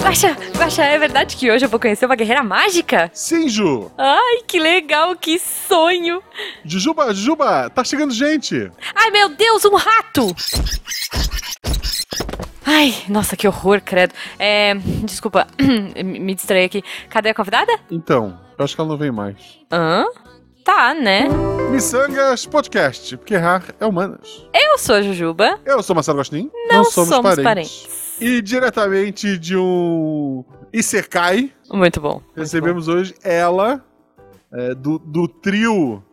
Guaxa, Guaxa, é verdade que hoje eu vou conhecer uma guerreira mágica? Sim, Ju! Ai, que legal, que sonho! Jujuba, Jujuba, tá chegando gente! Ai, meu Deus, um rato! Ai, nossa, que horror, credo. É, desculpa, me distraí aqui. Cadê a convidada? Então, eu acho que ela não vem mais. Hã? Tá, né? Missangas Podcast, porque errar é humanas. Eu sou a Jujuba. Eu sou Marcelo Gostin. Não, somos, somos parentes. parentes. E diretamente de um Isekai. Muito bom. Recebemos muito bom. hoje ela, é, do, do trio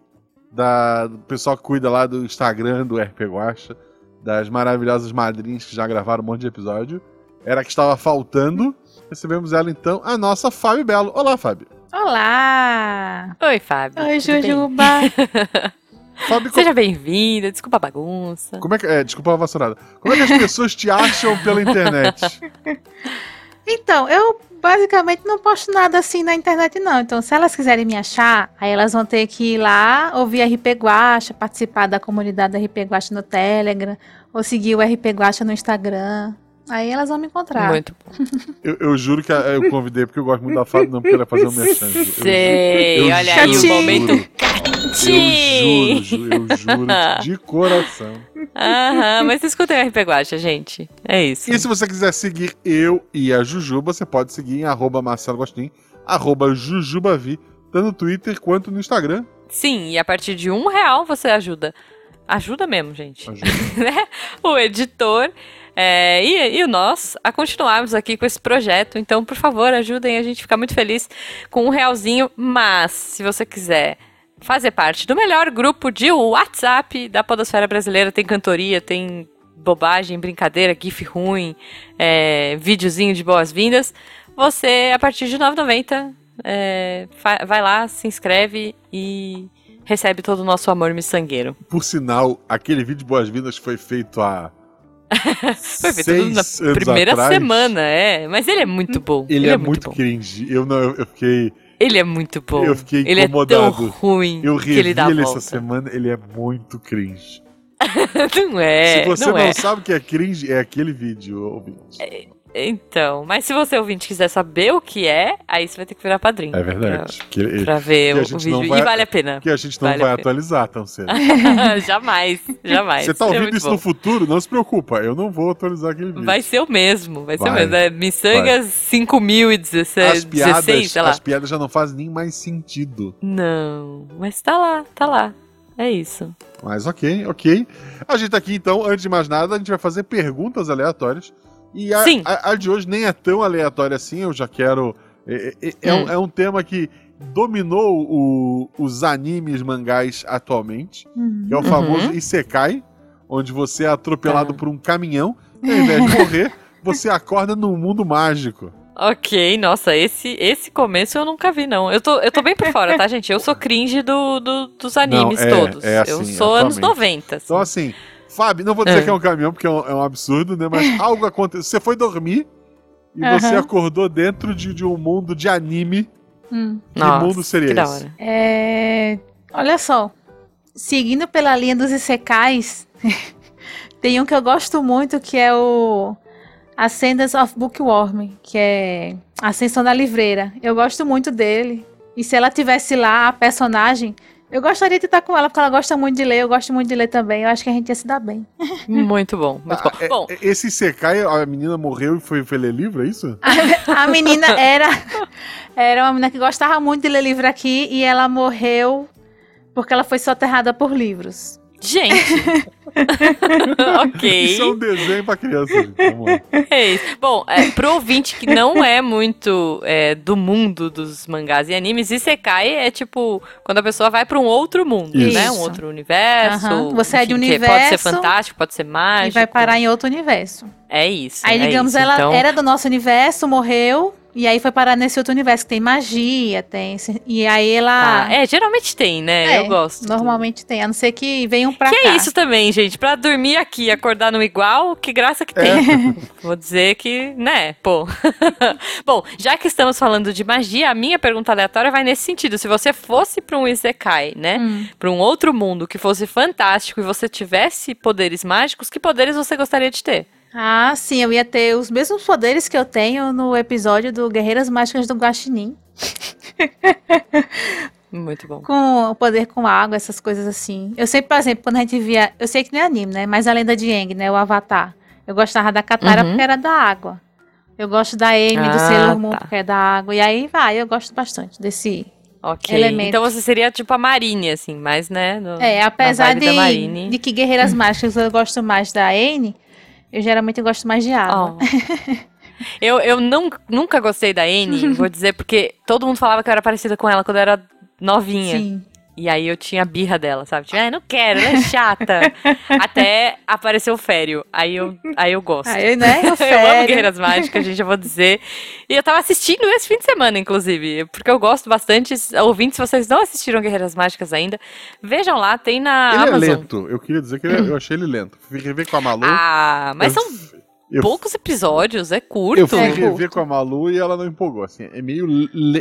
da, do pessoal que cuida lá do Instagram do RP Guacha, das maravilhosas madrinhas que já gravaram um monte de episódio. Era a que estava faltando. Recebemos ela então, a nossa Fábio Belo. Olá, Fábio. Olá! Oi, Fábio. Oi, Jujuba. Fábio, Seja bem-vinda, desculpa a bagunça. Como é que, é, desculpa a vassourada. Como é que as pessoas te acham pela internet? Então, eu basicamente não posto nada assim na internet, não. Então, se elas quiserem me achar, aí elas vão ter que ir lá, ouvir RP Guacha, participar da comunidade RP Guacha no Telegram, ou seguir o RP Guacha no Instagram. Aí elas vão me encontrar. Muito bom. Eu, eu juro que eu convidei porque eu gosto muito da Fábio, não porque ela fazer um merchan. Sei, eu, eu olha aí o momento Eu juro, eu juro de coração. Aham, mas escutem o RP Guacha, gente. É isso. E se você quiser seguir eu e a Jujuba, você pode seguir em arroba Marcelo Gostin, arroba Jujubavi, tanto no Twitter quanto no Instagram. Sim, e a partir de um real você ajuda. Ajuda mesmo, gente. Ajuda. Né? o editor é, e, e nós a continuarmos aqui com esse projeto. Então, por favor, ajudem a gente ficar muito feliz com um realzinho. Mas, se você quiser fazer parte do melhor grupo de WhatsApp da Podosfera Brasileira, tem cantoria, tem bobagem, brincadeira, gif ruim, é, videozinho de boas-vindas, você, a partir de R$ 9,90, é, vai lá, se inscreve e recebe todo o nosso amor miçangueiro. Por sinal, aquele vídeo de boas-vindas foi feito há Foi feito na primeira atrás. semana, é. Mas ele é muito bom. Ele, ele é, é, muito, muito cringe. Eu, não, eu, fiquei. Ele é muito bom. Eu fiquei ele incomodado. Ele é tão ruim. Eu revi ele, ele essa semana, ele é muito cringe. não é. Se você não, não é. sabe o que é cringe, é aquele vídeo, ouvinte. É, então, mas se você ouvinte quiser saber o que é, aí você vai ter que virar padrinho. É verdade. Pra, que, pra ver o, o vídeo. Vai, e vale a pena. Que a gente não vale vai atualizar tão cedo. jamais, jamais. Você tá ouvindo é isso bom. no futuro? Não se preocupa, eu não vou atualizar aquele vídeo. Vai ser o mesmo, vai, vai. ser o mesmo. É Missangas 5016, as piadas, 16, sei lá. As piadas já não fazem nem mais sentido. Não, mas tá lá, tá lá. É isso. Mas ok, ok. A gente tá aqui então, antes de mais nada, a gente vai fazer perguntas aleatórias e a, a, a, de hoje nem é tão aleatória assim, eu já quero. É, é, é, hum. um, é um, tema que dominou o, os animes mangás atualmente, uhum. que é o famoso uhum. Isekai, onde você é atropelado por um caminhão e ao invés de morrer, você acorda num mundo mágico. Ok, nossa, esse, esse começo eu nunca vi, não. Eu tô, eu tô bem por fora, tá, gente? Eu sou cringe do, do dos animes não, é, todos. É assim, eu sou atualmente. anos 90. Assim. Então, assim, Fábio, não vou dizer é. que é um caminhão, porque é um, é um absurdo, né? Mas algo aconteceu. Você foi dormir e uhum. você acordou dentro de, de, um mundo de anime. Hum. Que Nossa, mundo seria que esse? É... Olha só. Seguindo pela linha dos Isekais, tem um que eu gosto muito que é o Ascendance of Bookworm, que é Ascensão da Livreira. Eu gosto muito dele. E se ela tivesse lá, a personagem, eu gostaria de estar com ela, porque ela gosta muito de ler, eu gosto muito de ler também. Eu acho que a gente ia se dar bem. Muito bom, muito bom. Ah, bom. É, esse Sekai, a menina morreu e foi, foi ler livro, é isso? A, a menina era, era uma menina que gostava muito de ler livro aqui e ela morreu porque ela foi soterrada por livros. Gente. ok. Isso é um desenho pra criança. É isso. Bom, é, pro ouvinte que não é muito é, do mundo dos mangás e animes, Isekai é tipo quando a pessoa vai pra um outro mundo, isso. né? Um outro universo. Uhum. Você enfim, é de universo. Pode ser fantástico, pode ser mágico. E vai parar em outro universo. É isso. Aí, é digamos, isso. ela então... era do nosso universo, morreu, e aí foi parar nesse outro universo que tem magia, tem. E aí ela. Ah, é, geralmente tem, né? É, eu gosto. Normalmente tem. A não ser que venham pra que cá. Que é isso também, gente. Pra dormir aqui e acordar no igual, que graça que tem. É. Vou dizer que, né, pô. Bom, já que estamos falando de magia, a minha pergunta aleatória vai nesse sentido. Se você fosse pra um Isekai, né? Hum. Pra um outro mundo que fosse fantástico e você tivesse poderes mágicos, que poderes você gostaria de ter? Ah, sim, eu ia ter os mesmos poderes que eu tenho no episódio do Guerreiras Mágicas do Guaxinim. Muito bom. Com o poder com água, essas coisas assim. Eu sempre, por exemplo, quando a gente via. Eu sei que não é anime, né? Mas a lenda de Aang, né? O Avatar. Eu gostava da Katara uhum. porque era da água. Eu gosto da Amy, ah, do Sailor Moon, tá. porque é da água. E aí vai, eu gosto bastante desse Ok. Elemento. Então você seria tipo a Marine, assim, mais, né? No, é, apesar de, de que Guerreiras Mágicas eu gosto mais da Anne, eu geralmente gosto mais de água. Oh. eu eu não, nunca gostei da Anne, vou dizer, porque todo mundo falava que eu era parecida com ela quando eu era novinha. Sim. E aí eu tinha birra dela, sabe? Tipo, ah, não quero, ela é chata. Até apareceu o Fério. Aí eu, aí eu gosto. Aí, né? O Fério. eu amo Guerreiras Mágicas, gente, eu vou dizer. E eu tava assistindo esse fim de semana, inclusive. Porque eu gosto bastante. Ouvintes, se vocês não assistiram Guerreiras Mágicas ainda, vejam lá, tem na ele é Amazon. Ele é lento. Eu queria dizer que ele, é, eu achei ele lento. Fui rever com a Malu. Ah, mas eu... são eu, poucos episódios, é curto. Eu fui é rever com a Malu e ela não empolgou. Assim, é meio.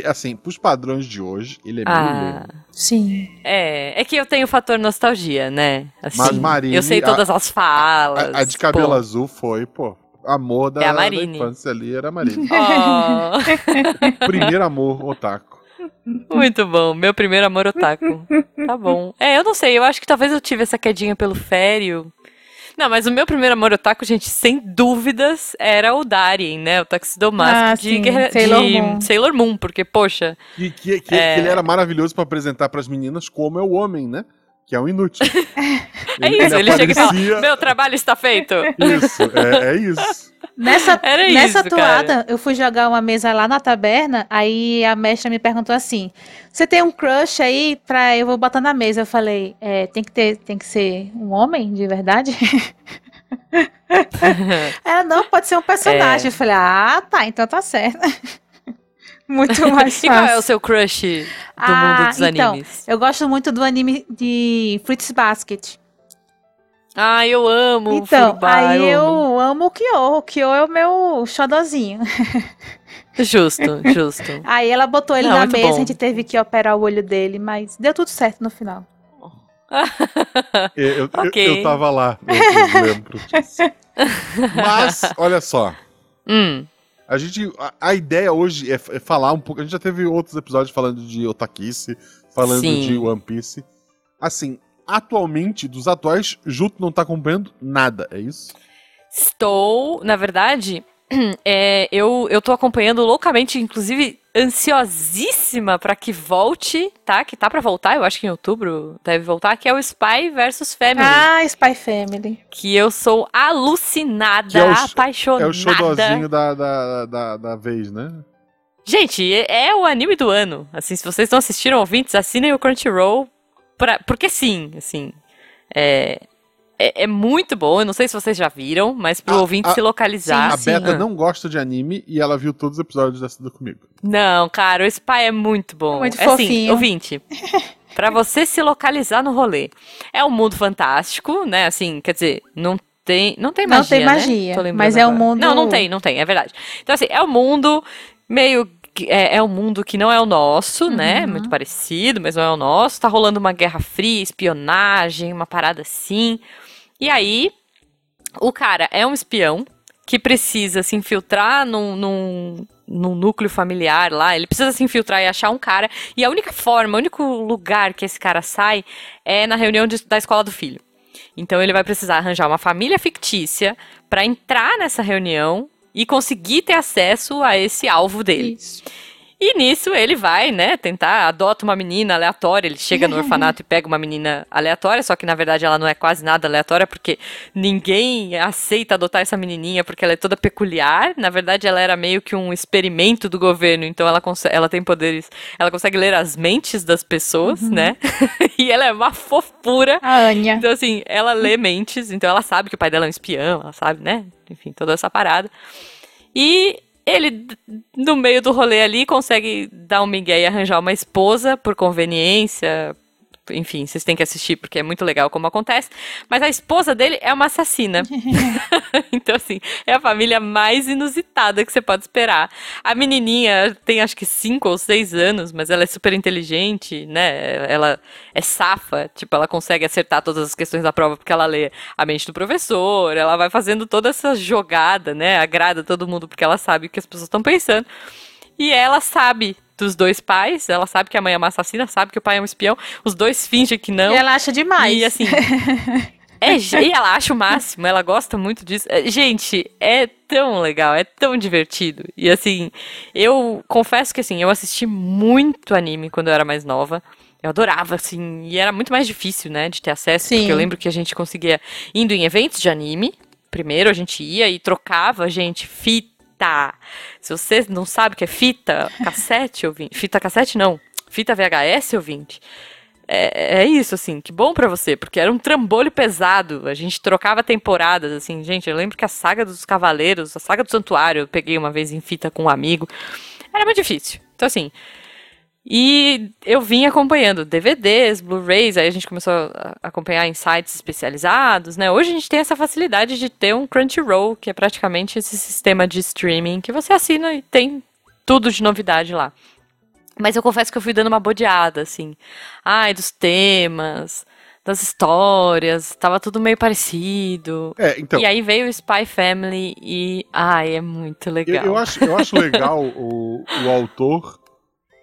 Assim, pros padrões de hoje, ele é ah, meio lento. Sim. É, é que eu tenho o fator nostalgia, né? Assim, Mas Marine, Eu sei todas as falas. A, a de cabelo pô. azul foi, pô. Amor da, é da infância ali era a Marine. Oh. Primeiro amor, otaku. Muito bom, meu primeiro amor otaku. Tá bom. É, eu não sei, eu acho que talvez eu tive essa quedinha pelo Fério. Não, mas o meu primeiro amor otaku, gente, sem dúvidas, era o Darien, né? O taxidomático ah, de, Guerra... Sailor, de Moon. Sailor Moon, porque, poxa... E que, que, é... que ele era maravilhoso para apresentar para as meninas como é o homem, né? Que é um inútil. é isso, ele, ele chega e fala, meu trabalho está feito. Isso, é, é isso. Nessa, Era nessa isso, toada, cara. eu fui jogar uma mesa lá na taberna, aí a mestra me perguntou assim: Você tem um crush aí pra eu vou botar na mesa? Eu falei, é, tem que ter, tem que ser um homem de verdade? Ela, não, pode ser um personagem. É. Eu falei, ah, tá, então tá certo. Muito mais fácil. E qual é o seu crush do ah, mundo dos então, animes? Eu gosto muito do anime de Fruits Basket. Ah, eu amo Então, fubá, aí eu, eu amo. o Kyo. O Kyo é o meu xodozinho. Justo, justo. Aí ela botou ele Não, na mesa, bom. a gente teve que operar o olho dele, mas deu tudo certo no final. eu, eu, okay. eu, eu tava lá, eu lembro disso. Mas, olha só. Hum. A gente. A, a ideia hoje é, é, falar um pouco. A gente já teve outros episódios falando de Otakice, falando Sim. de One Piece. Assim, atualmente, dos atuais, Juto não tá acompanhando nada, é isso? Estou, na verdade, é, eu, eu tô acompanhando loucamente, inclusive ansiosíssima para que volte, tá? Que tá para voltar, eu acho que em outubro deve voltar, que é o Spy versus Family. Ah, Spy Family. Que eu sou alucinada, é o, apaixonada. É o showzinho da, da, da, da vez, né? Gente, é, é o anime do ano. Assim, se vocês não assistiram ouvintes, assinem o Crunchyroll pra, porque sim, assim. É, é, é, muito bom. Eu não sei se vocês já viram, mas pro a, ouvinte a, se localizar. Sim, a Beta ah. não gosta de anime e ela viu todos os episódios dessa comigo. Não, cara, o Spy é muito bom. Muito é fofinho. assim, ouvinte. para você se localizar no rolê. É um mundo fantástico, né? Assim, quer dizer, não tem, não tem magia, Não tem magia, né? mas é um mundo... Não, não tem, não tem, é verdade. Então, assim, é um mundo meio é, é um mundo que não é o nosso, né? uhum. né? Muito parecido, mas não é o nosso. Tá rolando uma guerra fria, espionagem, uma parada assim. E aí, o cara é um espião que precisa se infiltrar num, num, num, núcleo familiar lá. Ele precisa se infiltrar e achar um cara. E a única forma, o único lugar que esse cara sai é na reunião de, da escola do filho. Então ele vai precisar arranjar uma família fictícia para entrar nessa reunião e conseguir ter acesso a esse alvo dele. Isso. E nisso ele vai, né, tentar, adota uma menina aleatória, ele chega no orfanato e pega uma menina aleatória, só que na verdade ela não é quase nada aleatória, porque ninguém aceita adotar essa menininha porque ela é toda peculiar. Na verdade ela era meio que um experimento do governo, então ela, ela tem poderes, ela consegue ler as mentes das pessoas, uhum. né? e ela é uma fofura. A Anya. Então assim, ela lê mentes, então ela sabe que o pai dela é um espião, ela sabe, né? Enfim, toda essa parada. E ele, no meio do rolê ali, consegue dar um migué e arranjar uma esposa por conveniência, enfim, vocês têm que assistir porque é muito legal como acontece. Mas a esposa dele é uma assassina. então, assim, é a família mais inusitada que você pode esperar. A menininha tem acho que 5 ou 6 anos, mas ela é super inteligente, né? Ela é safa, tipo, ela consegue acertar todas as questões da prova porque ela lê a mente do professor, ela vai fazendo toda essa jogada, né? Agrada todo mundo porque ela sabe o que as pessoas estão pensando. E ela sabe dos dois pais, ela sabe que a mãe é uma assassina, sabe que o pai é um espião, os dois fingem que não. E ela acha demais. E assim. é, e ela acha o máximo, ela gosta muito disso. É, gente, é tão legal, é tão divertido. E assim, eu confesso que assim, eu assisti muito anime quando eu era mais nova. Eu adorava, assim, e era muito mais difícil, né, de ter acesso, Sim. porque eu lembro que a gente conseguia, indo em eventos de anime, primeiro a gente ia e trocava, gente, fita fita. Se você não sabe o que é fita, cassete ouvinte. Fita cassete não. Fita VHS ouvinte. É, é isso, assim, que bom para você, porque era um trambolho pesado. A gente trocava temporadas, assim, gente. Eu lembro que a saga dos Cavaleiros, a saga do Santuário, eu peguei uma vez em fita com um amigo. Era muito difícil. Então, assim, e eu vim acompanhando DVDs, Blu-rays, aí a gente começou a acompanhar em sites especializados, né? Hoje a gente tem essa facilidade de ter um Crunchyroll, que é praticamente esse sistema de streaming que você assina e tem tudo de novidade lá. Mas eu confesso que eu fui dando uma bodeada, assim. Ai, dos temas, das histórias, tava tudo meio parecido. É, então. E aí veio o Spy Family e. Ai, é muito legal. Eu, eu acho, eu acho legal o, o autor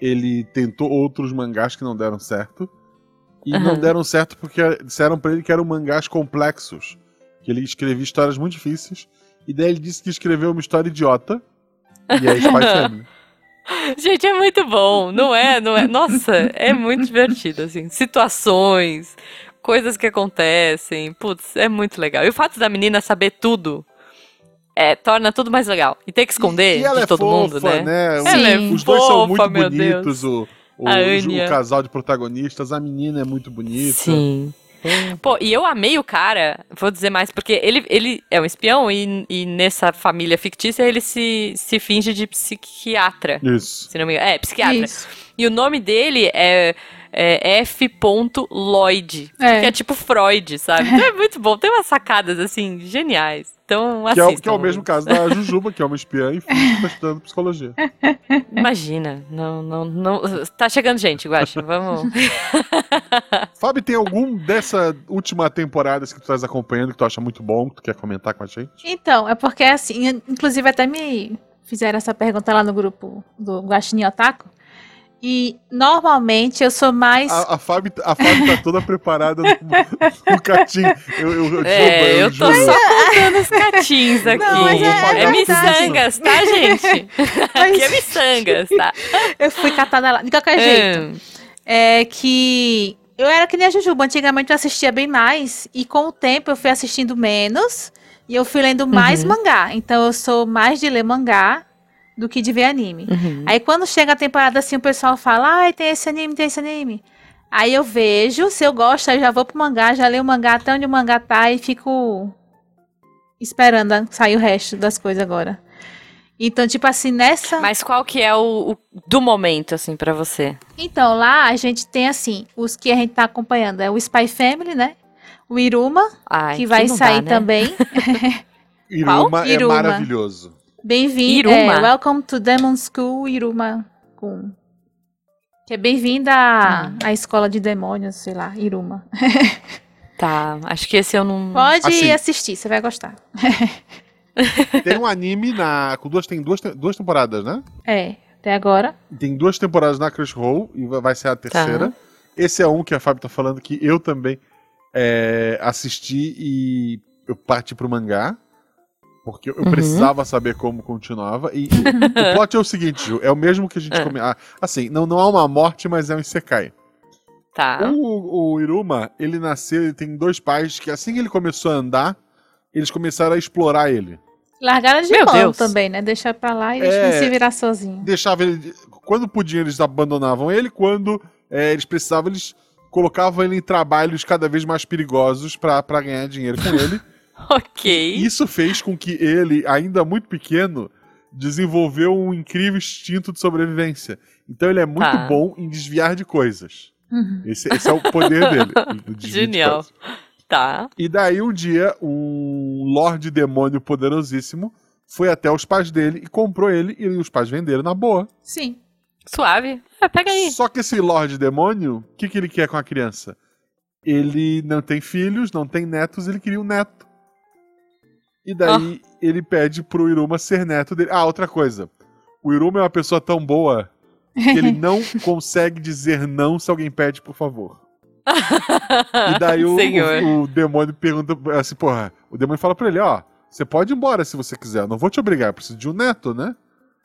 ele tentou outros mangás que não deram certo. E uhum. não deram certo porque disseram para ele que eram mangás complexos. Que ele escrevia histórias muito difíceis. E daí ele disse que escreveu uma história idiota. E é Spy Family. Gente, é muito bom, não é? Não é? Nossa, é muito divertido, assim. Situações, coisas que acontecem. Putz, é muito legal. E o fato da menina saber tudo é, torna tudo mais legal. E ter que esconder e, e de é todo fofa, mundo, né? né? Os, ela é os dois fofa, são muito bonitos, o, o, o, casal de protagonistas, a menina é muito bonita. Sim. Pô, e eu amei o cara, vou dizer mais, porque ele, ele é um espião e, e nessa família fictícia ele se, se finge de psiquiatra. Isso. Se não me engano. É, psiquiatra. Isso. E o nome dele é é F. Lloyd, é. que é tipo Freud, sabe? Então é muito bom, tem umas sacadas assim geniais. Então, que, é, que é o mesmo caso da Jujuba, que é uma espiã e finge que tá estudando psicologia. Imagina, não, não, não. Tá chegando gente, Guaxa, vamos. Fábio, tem algum dessa última temporada que tu estás acompanhando que tu acha muito bom, que tu quer comentar com a gente? Então, é porque assim, inclusive até me fizeram essa pergunta lá no grupo do Guaxinim Otaku. E normalmente eu sou mais. A, a, Fábio, a Fábio tá toda preparada no, no catim. Eu, eu, eu, é, eu, eu tô só contando os catins aqui. Não, é, é, é miçangas, tá, gente? Mas... Aqui é miçangas, tá? eu fui catada lá. De qualquer jeito. Hum. É que. Eu era que nem a Jujuba. Antigamente eu assistia bem mais. E com o tempo eu fui assistindo menos. E eu fui lendo mais uhum. mangá. Então eu sou mais de ler mangá do que de ver anime. Uhum. Aí quando chega a temporada assim, o pessoal fala, ai, tem esse anime, tem esse anime. Aí eu vejo, se eu gosto, aí já vou pro mangá, já leio o mangá até onde o mangá tá e fico esperando sair o resto das coisas agora. Então, tipo assim, nessa. Mas qual que é o, o do momento, assim, para você? Então, lá a gente tem, assim, os que a gente tá acompanhando. É o Spy Family, né? O Iruma, Ai, que vai que sair dá, né? também. Iruma é Iruma. maravilhoso. Bem-vindo. É, welcome to Demon School Iruma Kun. Que é bem-vinda à, hum. à escola de demônios, sei lá, Iruma. tá, acho que esse eu não. Pode assim, assistir, você vai gostar. tem um anime na. Com duas, tem duas, duas temporadas, né? É, até agora. Tem duas temporadas na Crunchyroll e vai ser a terceira. Tá. Esse é um que a Fábio tá falando que eu também é, assisti e eu parti pro mangá. Porque eu uhum. precisava saber como continuava. E, o plot é o seguinte, Ju, é o mesmo que a gente é. come... ah, Assim, não, não há uma morte, mas é um Isekai. Tá. O, o Iruma, ele nasceu, ele tem dois pais que assim que ele começou a andar, eles começaram a explorar ele. Largaram de Meu mão Deus. também, né? Deixar pra lá e é, ele se virar sozinho. Deixava ele. Quando podiam, eles abandonavam ele. Quando é, eles precisavam, eles colocavam ele em trabalhos cada vez mais perigosos para ganhar dinheiro com ele. Ok. Isso fez com que ele, ainda muito pequeno, desenvolveu um incrível instinto de sobrevivência. Então ele é muito tá. bom em desviar de coisas. Uhum. Esse, esse, é o poder dele. Genial. Tá. E daí um dia, um Lorde Demônio poderosíssimo foi até os pais dele e comprou ele e os pais venderam na boa. Sim. Suave. Ah, pega aí. Só que esse Lorde Demônio, o que, que ele quer com a criança? Ele não tem filhos, não tem netos, ele queria um neto. E daí oh. ele pede pro Iruma ser neto dele. Ah, outra coisa. O Iruma é uma pessoa tão boa que ele não consegue dizer não se alguém pede por favor. e daí o, o, o, demônio pergunta assim, porra, o demônio fala pra ele, ó, você pode ir embora se você quiser, eu não vou te obrigar, eu preciso de um neto, né?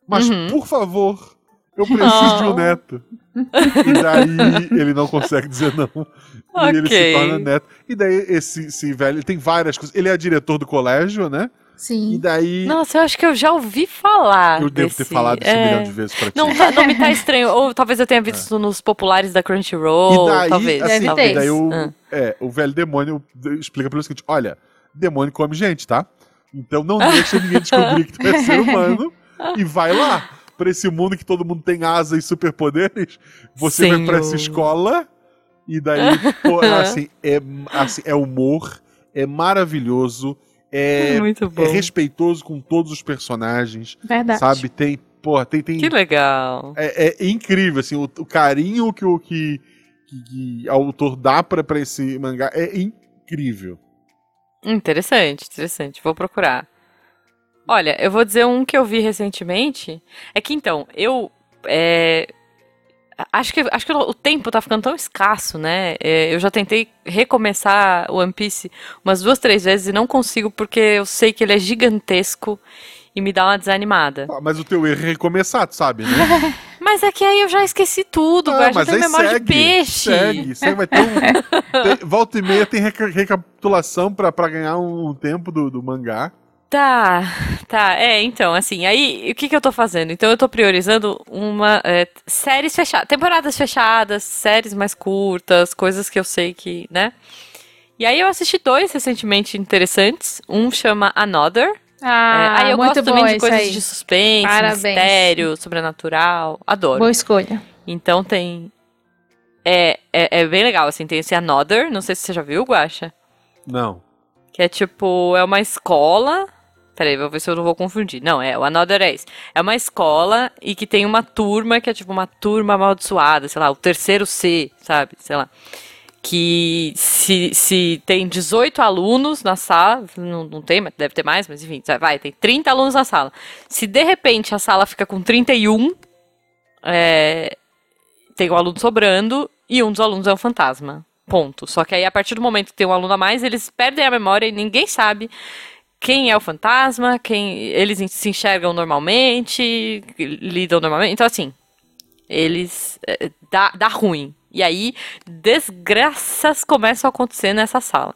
Mas, uhum. por favor, eu preciso oh. de um neto. E daí ele não consegue dizer não. Okay. E ele se torna neto. E daí esse, esse velho, ele tem várias coisas. Ele é diretor do colégio, né? Sim. E daí. Nossa, eu acho que eu já ouvi falar. Eu devo desse... ter falado isso é... um milhão de vezes pra ti. Não, tá, não me tá estranho. Ou talvez eu tenha visto é. nos populares da Crunchyroll. E daí, talvez. Assim, talvez. E daí o, ah. é, o velho demônio explica pra ele o seguinte: olha, demônio come gente, tá? Então não deixa ninguém descobrir que tu é ser humano e vai lá para esse mundo que todo mundo tem asa e superpoderes, você Senhor. vai para essa escola e daí, pô, assim, é, assim, é humor, é maravilhoso, é, é, respeitoso com todos os personagens. Verdade. Sabe? Tem, pô, tem, tem. Que legal. É, é incrível, assim, o, o, carinho que o que, que, que o autor dá para esse mangá é incrível. Interessante, interessante. Vou procurar. Olha, eu vou dizer um que eu vi recentemente. É que então, eu. É, acho que, acho que o tempo tá ficando tão escasso, né? É, eu já tentei recomeçar o One Piece umas duas, três vezes e não consigo porque eu sei que ele é gigantesco e me dá uma desanimada. Ah, mas o teu erro é recomeçar, tu sabe, né? mas é que aí eu já esqueci tudo, ah, já tenho memória segue, de peixe. Segue, segue, vai ter um. tem, volta e meia tem recapitulação pra, pra ganhar um tempo do, do mangá. Tá, tá. É, então, assim, aí o que, que eu tô fazendo? Então eu tô priorizando uma é, séries fechadas, temporadas fechadas, séries mais curtas, coisas que eu sei que, né? E aí eu assisti dois recentemente interessantes. Um chama Another. Ah, é, aí eu muito gosto também de coisas aí. de suspense, Parabéns. mistério, sobrenatural. Adoro. Boa escolha. Então tem. É, é, é bem legal, assim, tem esse Another. Não sei se você já viu, Guacha. Não. Que é tipo, é uma escola Peraí, vou ver se eu não vou confundir. Não, é o Another Ace. É uma escola e que tem uma turma que é tipo uma turma amaldiçoada, sei lá, o terceiro C, sabe? Sei lá. Que se, se tem 18 alunos na sala, não, não tem, deve ter mais, mas enfim, vai, tem 30 alunos na sala. Se de repente a sala fica com 31, é, tem um aluno sobrando e um dos alunos é um fantasma. Ponto. Só que aí, a partir do momento que tem um aluno a mais, eles perdem a memória e ninguém sabe quem é o fantasma, quem eles se enxergam normalmente, lidam normalmente. Então, assim, eles. É, dá, dá ruim. E aí, desgraças começam a acontecer nessa sala.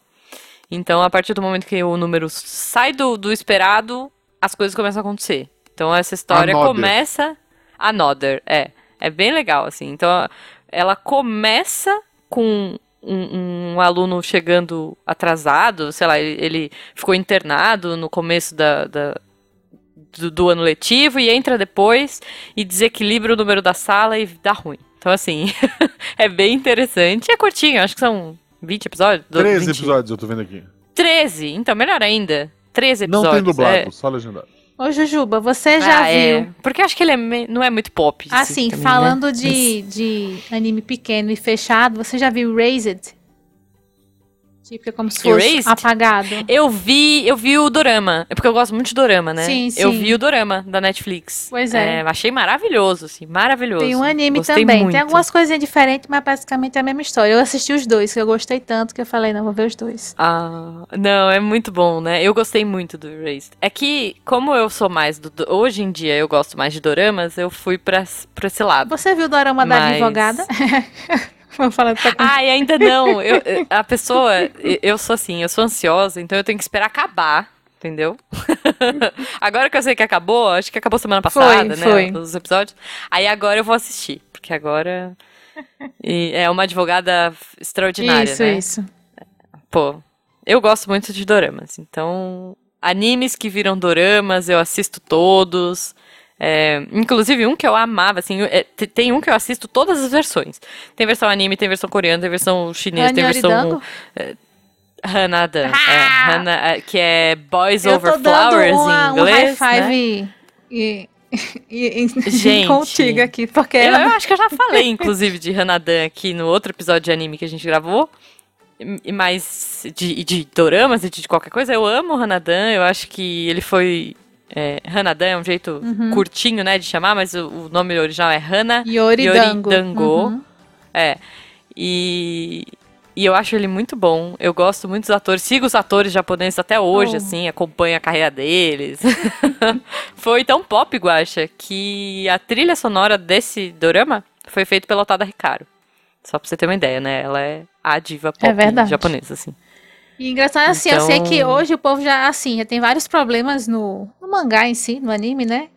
Então, a partir do momento que o número sai do, do esperado, as coisas começam a acontecer. Então, essa história Another. começa. Another, é. É bem legal, assim. Então, ela começa com um, um, aluno chegando atrasado, sei lá, ele, ficou internado no começo da, da do, do, ano letivo e entra depois e desequilibra o número da sala e dá ruim. Então, assim, é bem interessante. É curtinho, acho que são 20 episódios. 13 20. episódios, eu tô vendo aqui. 13, então melhor ainda. 13 episódios. Não tem dublado, é... só legendado. Ô, Jujuba, você já ah, é. viu. É. Porque acho que ele é me... não é muito pop. Assim, assim falando né? de, de anime pequeno e fechado, você já viu Raised? É como se fosse Erased? apagado. Eu vi, eu vi o Dorama. É porque eu gosto muito de Dorama, né? Sim, sim. Eu vi o Dorama da Netflix. Pois é. é achei maravilhoso, assim, maravilhoso. Tem um anime gostei também. Muito. Tem algumas coisinhas diferentes, mas basicamente é a mesma história. Eu assisti os dois, que eu gostei tanto que eu falei, não, vou ver os dois. Ah, não, é muito bom, né? Eu gostei muito do Erased. É que, como eu sou mais do. Hoje em dia eu gosto mais de Doramas, eu fui pra, pra esse lado. Você viu o Dorama mas... da advogada? Vamos falar dessa coisa. Ai, ainda não. Eu, a pessoa, eu sou assim, eu sou ansiosa, então eu tenho que esperar acabar. Entendeu? agora que eu sei que acabou, acho que acabou semana passada, foi, né? Foi. Os episódios. Aí agora eu vou assistir. Porque agora. E é uma advogada extraordinária, isso, né? Isso, isso. Pô, eu gosto muito de doramas. Então, animes que viram doramas, eu assisto todos. É, inclusive, um que eu amava, assim, é, tem um que eu assisto todas as versões. Tem versão anime, tem versão coreana, tem versão chinesa, tem versão. É, Hanadan, é, ah! é, Hana, que é Boys eu Over Flowers uma, em inglês. Um high five né? e, e, e, Gente, contigo aqui, porque. Eu, eu, acho que eu já falei, inclusive, de Hanadan aqui no outro episódio de anime que a gente gravou. E mais de, de doramas e de qualquer coisa, eu amo o Hanadan, eu acho que ele foi é, Hanadan é um jeito uhum. curtinho, né, de chamar, mas o, o nome original é Hana Yoridango. Yoridango. Uhum. É. E, e eu acho ele muito bom. Eu gosto muito dos atores. Sigo os atores japoneses até hoje, oh. assim, acompanho a carreira deles. foi tão pop, Guacha, que a trilha sonora desse dorama foi feita pela Otada Hikaru. Só pra você ter uma ideia, né? Ela é a diva pop é japonesa, assim. E engraçado assim, então... eu sei que então hoje o povo já, assim, já tem vários problemas no, no mangá em si, no anime, né?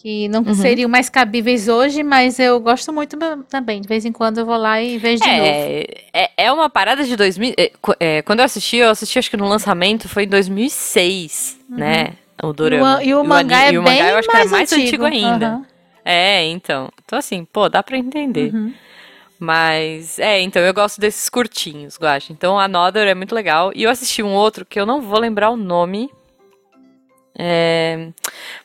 Que não uhum. seriam mais cabíveis hoje, mas eu gosto muito também. De vez em quando eu vou lá e vejo de é, novo. É, é uma parada de 2000. É, é, quando eu assisti, eu assisti acho que no lançamento foi em 2006, uhum. né? O Dorama. E o, e o mangá é e o bem mangá eu acho que era mais antigo, antigo ainda. Uhum. É, então. Então, assim, pô, dá pra entender. Uhum. Mas, é, então eu gosto desses curtinhos, Guache. Então, Another é muito legal. E eu assisti um outro que eu não vou lembrar o nome. É,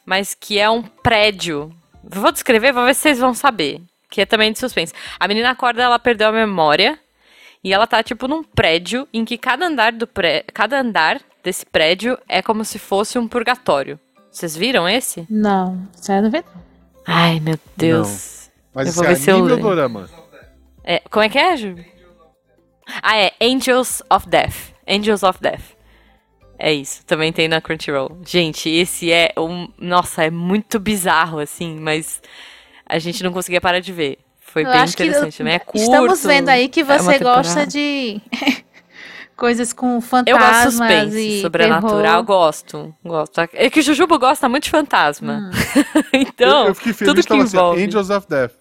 mas que é um prédio. Vou descrever, vou ver se vocês vão saber. Que é também de suspense. A menina acorda, ela perdeu a memória. E ela tá, tipo, num prédio em que cada andar do pré... cada andar desse prédio é como se fosse um purgatório. Vocês viram esse? Não, sério, não vi. Ai, meu Deus. Não. Mas eu vou ver é se eu... dorama? É, como é que é, Ju? Ah, é Angels of Death. Angels of Death. É isso, também tem na Crunchyroll. Gente, esse é um. Nossa, é muito bizarro, assim, mas a gente não conseguia parar de ver. Foi eu bem interessante também. É curto. Estamos vendo aí que é você é gosta de coisas com fantasmas. Eu gosto de suspense sobrenatural, terror. gosto. Gosto. É que o Jujubo gosta muito de fantasma. Hum. então, eu, eu fiquei feliz tudo que assim, envolve. Assim, Angels of Death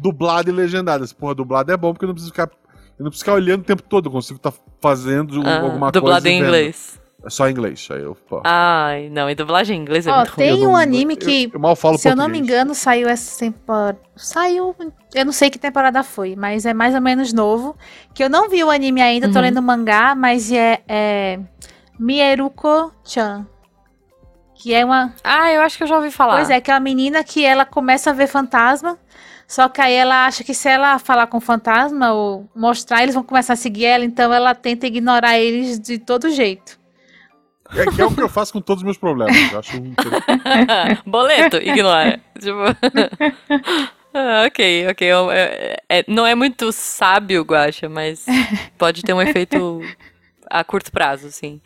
dublado e legendado. Esse porra, dublado é bom porque eu não preciso ficar. Eu não preciso ficar olhando o tempo todo, eu consigo estar tá fazendo ah, alguma dublado coisa. Dublado em inglês. É só em inglês, aí eu. Pô. Ai, não, e dublagem em inglês é oh, muito Tem um anime que, eu, eu mal falo se português. eu não me engano, saiu essa temporada. Saiu. Eu não sei que temporada foi, mas é mais ou menos novo. Que eu não vi o anime ainda, uhum. tô lendo o mangá, mas é. é Mieruko-chan. Que é uma. Ah, eu acho que eu já ouvi falar. Pois é, que é uma menina que ela começa a ver fantasma. Só que aí ela acha que se ela falar com o fantasma ou mostrar, eles vão começar a seguir ela, então ela tenta ignorar eles de todo jeito. É, que é o que eu faço com todos os meus problemas. Eu acho Boleto, ignora. tipo... ah, ok, ok. É, é, não é muito sábio, Guacha, mas pode ter um efeito a curto prazo, sim.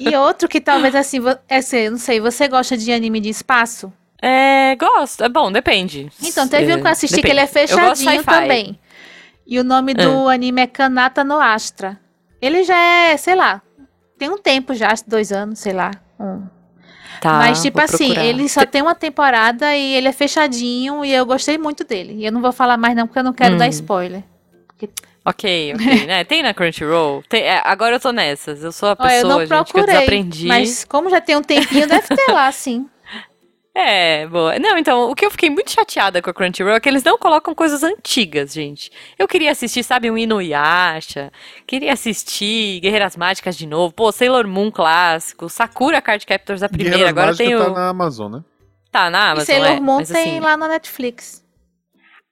e outro que talvez assim, é, eu não sei, você gosta de anime de espaço? É, gosto. É bom, depende. Então, teve um que eu assisti depende. que ele é fechadinho também. E o nome do ah. anime é Kanata no Astra. Ele já é, sei lá, tem um tempo já, dois anos, sei lá. Um. Tá, Mas, tipo assim, procurar. ele só tem uma temporada e ele é fechadinho e eu gostei muito dele. E eu não vou falar mais não, porque eu não quero hum. dar spoiler. Porque... Ok, ok, né? Tem na Crunchyroll? Tem, é, agora eu tô nessas. Eu sou a pessoa, Olha, eu não gente, procurei, que eu desaprendi. Mas como já tem um tempinho, deve ter lá, sim. É, boa. Não, então, o que eu fiquei muito chateada com a Crunchyroll é que eles não colocam coisas antigas, gente. Eu queria assistir, sabe, um Inuyasha, queria assistir Guerreiras Mágicas de novo, pô, Sailor Moon clássico, Sakura Card Captors a primeira, Guerreiras agora tem o... tá na Amazon, né? Tá na Amazon, e Sailor é, Moon tem assim... lá na Netflix.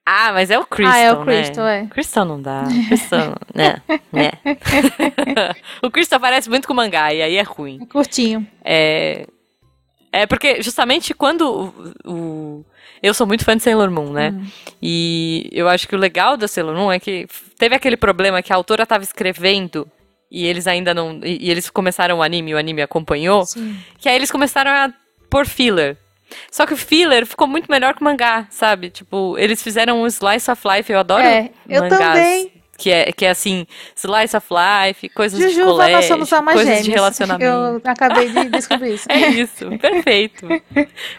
Ah, mas é o Crystal, Ah, é o Crystal, né? é. Crystal não dá. Crystal, né? né. o Crystal parece muito com o mangá, e aí é ruim. É curtinho. É... É porque justamente quando o, o, eu sou muito fã de Sailor Moon, né? Uhum. E eu acho que o legal da Sailor Moon é que teve aquele problema que a autora estava escrevendo e eles ainda não e, e, eles começaram o anime, o anime acompanhou, Sim. que aí eles começaram a pôr filler. Só que o filler ficou muito melhor que o mangá, sabe? Tipo, eles fizeram um slice of life, eu adoro é, eu mangás. também. Que é, que é assim, slice of life, coisas Jujuba, de colégio, nós somos coisas gêmeos. de relacionamento. Eu acabei de descobrir isso. é isso, perfeito.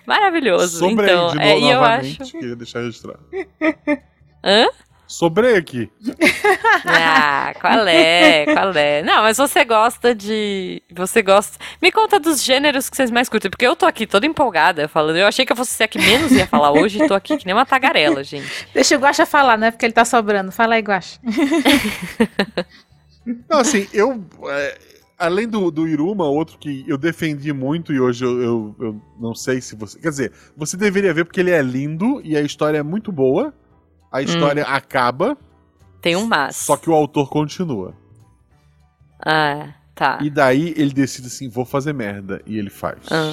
Maravilhoso. Sobre então, é, e eu acho... queria deixar registrado. Hã? Sobrei aqui. Ah, qual é? Qual é? Não, mas você gosta de. Você gosta. Me conta dos gêneros que vocês mais curtem, porque eu tô aqui toda empolgada falando. Eu achei que eu fosse ser a que menos ia falar hoje e tô aqui que nem uma tagarela, gente. Deixa o Guaxa falar, né? Porque ele tá sobrando. Fala aí, Guaxa. Não, assim, eu. É, além do, do Iruma, outro que eu defendi muito e hoje eu, eu, eu não sei se você. Quer dizer, você deveria ver porque ele é lindo e a história é muito boa. A história hum. acaba. Tem um mas. Só que o autor continua. Ah, tá. E daí ele decide assim, vou fazer merda. E ele faz. Ah,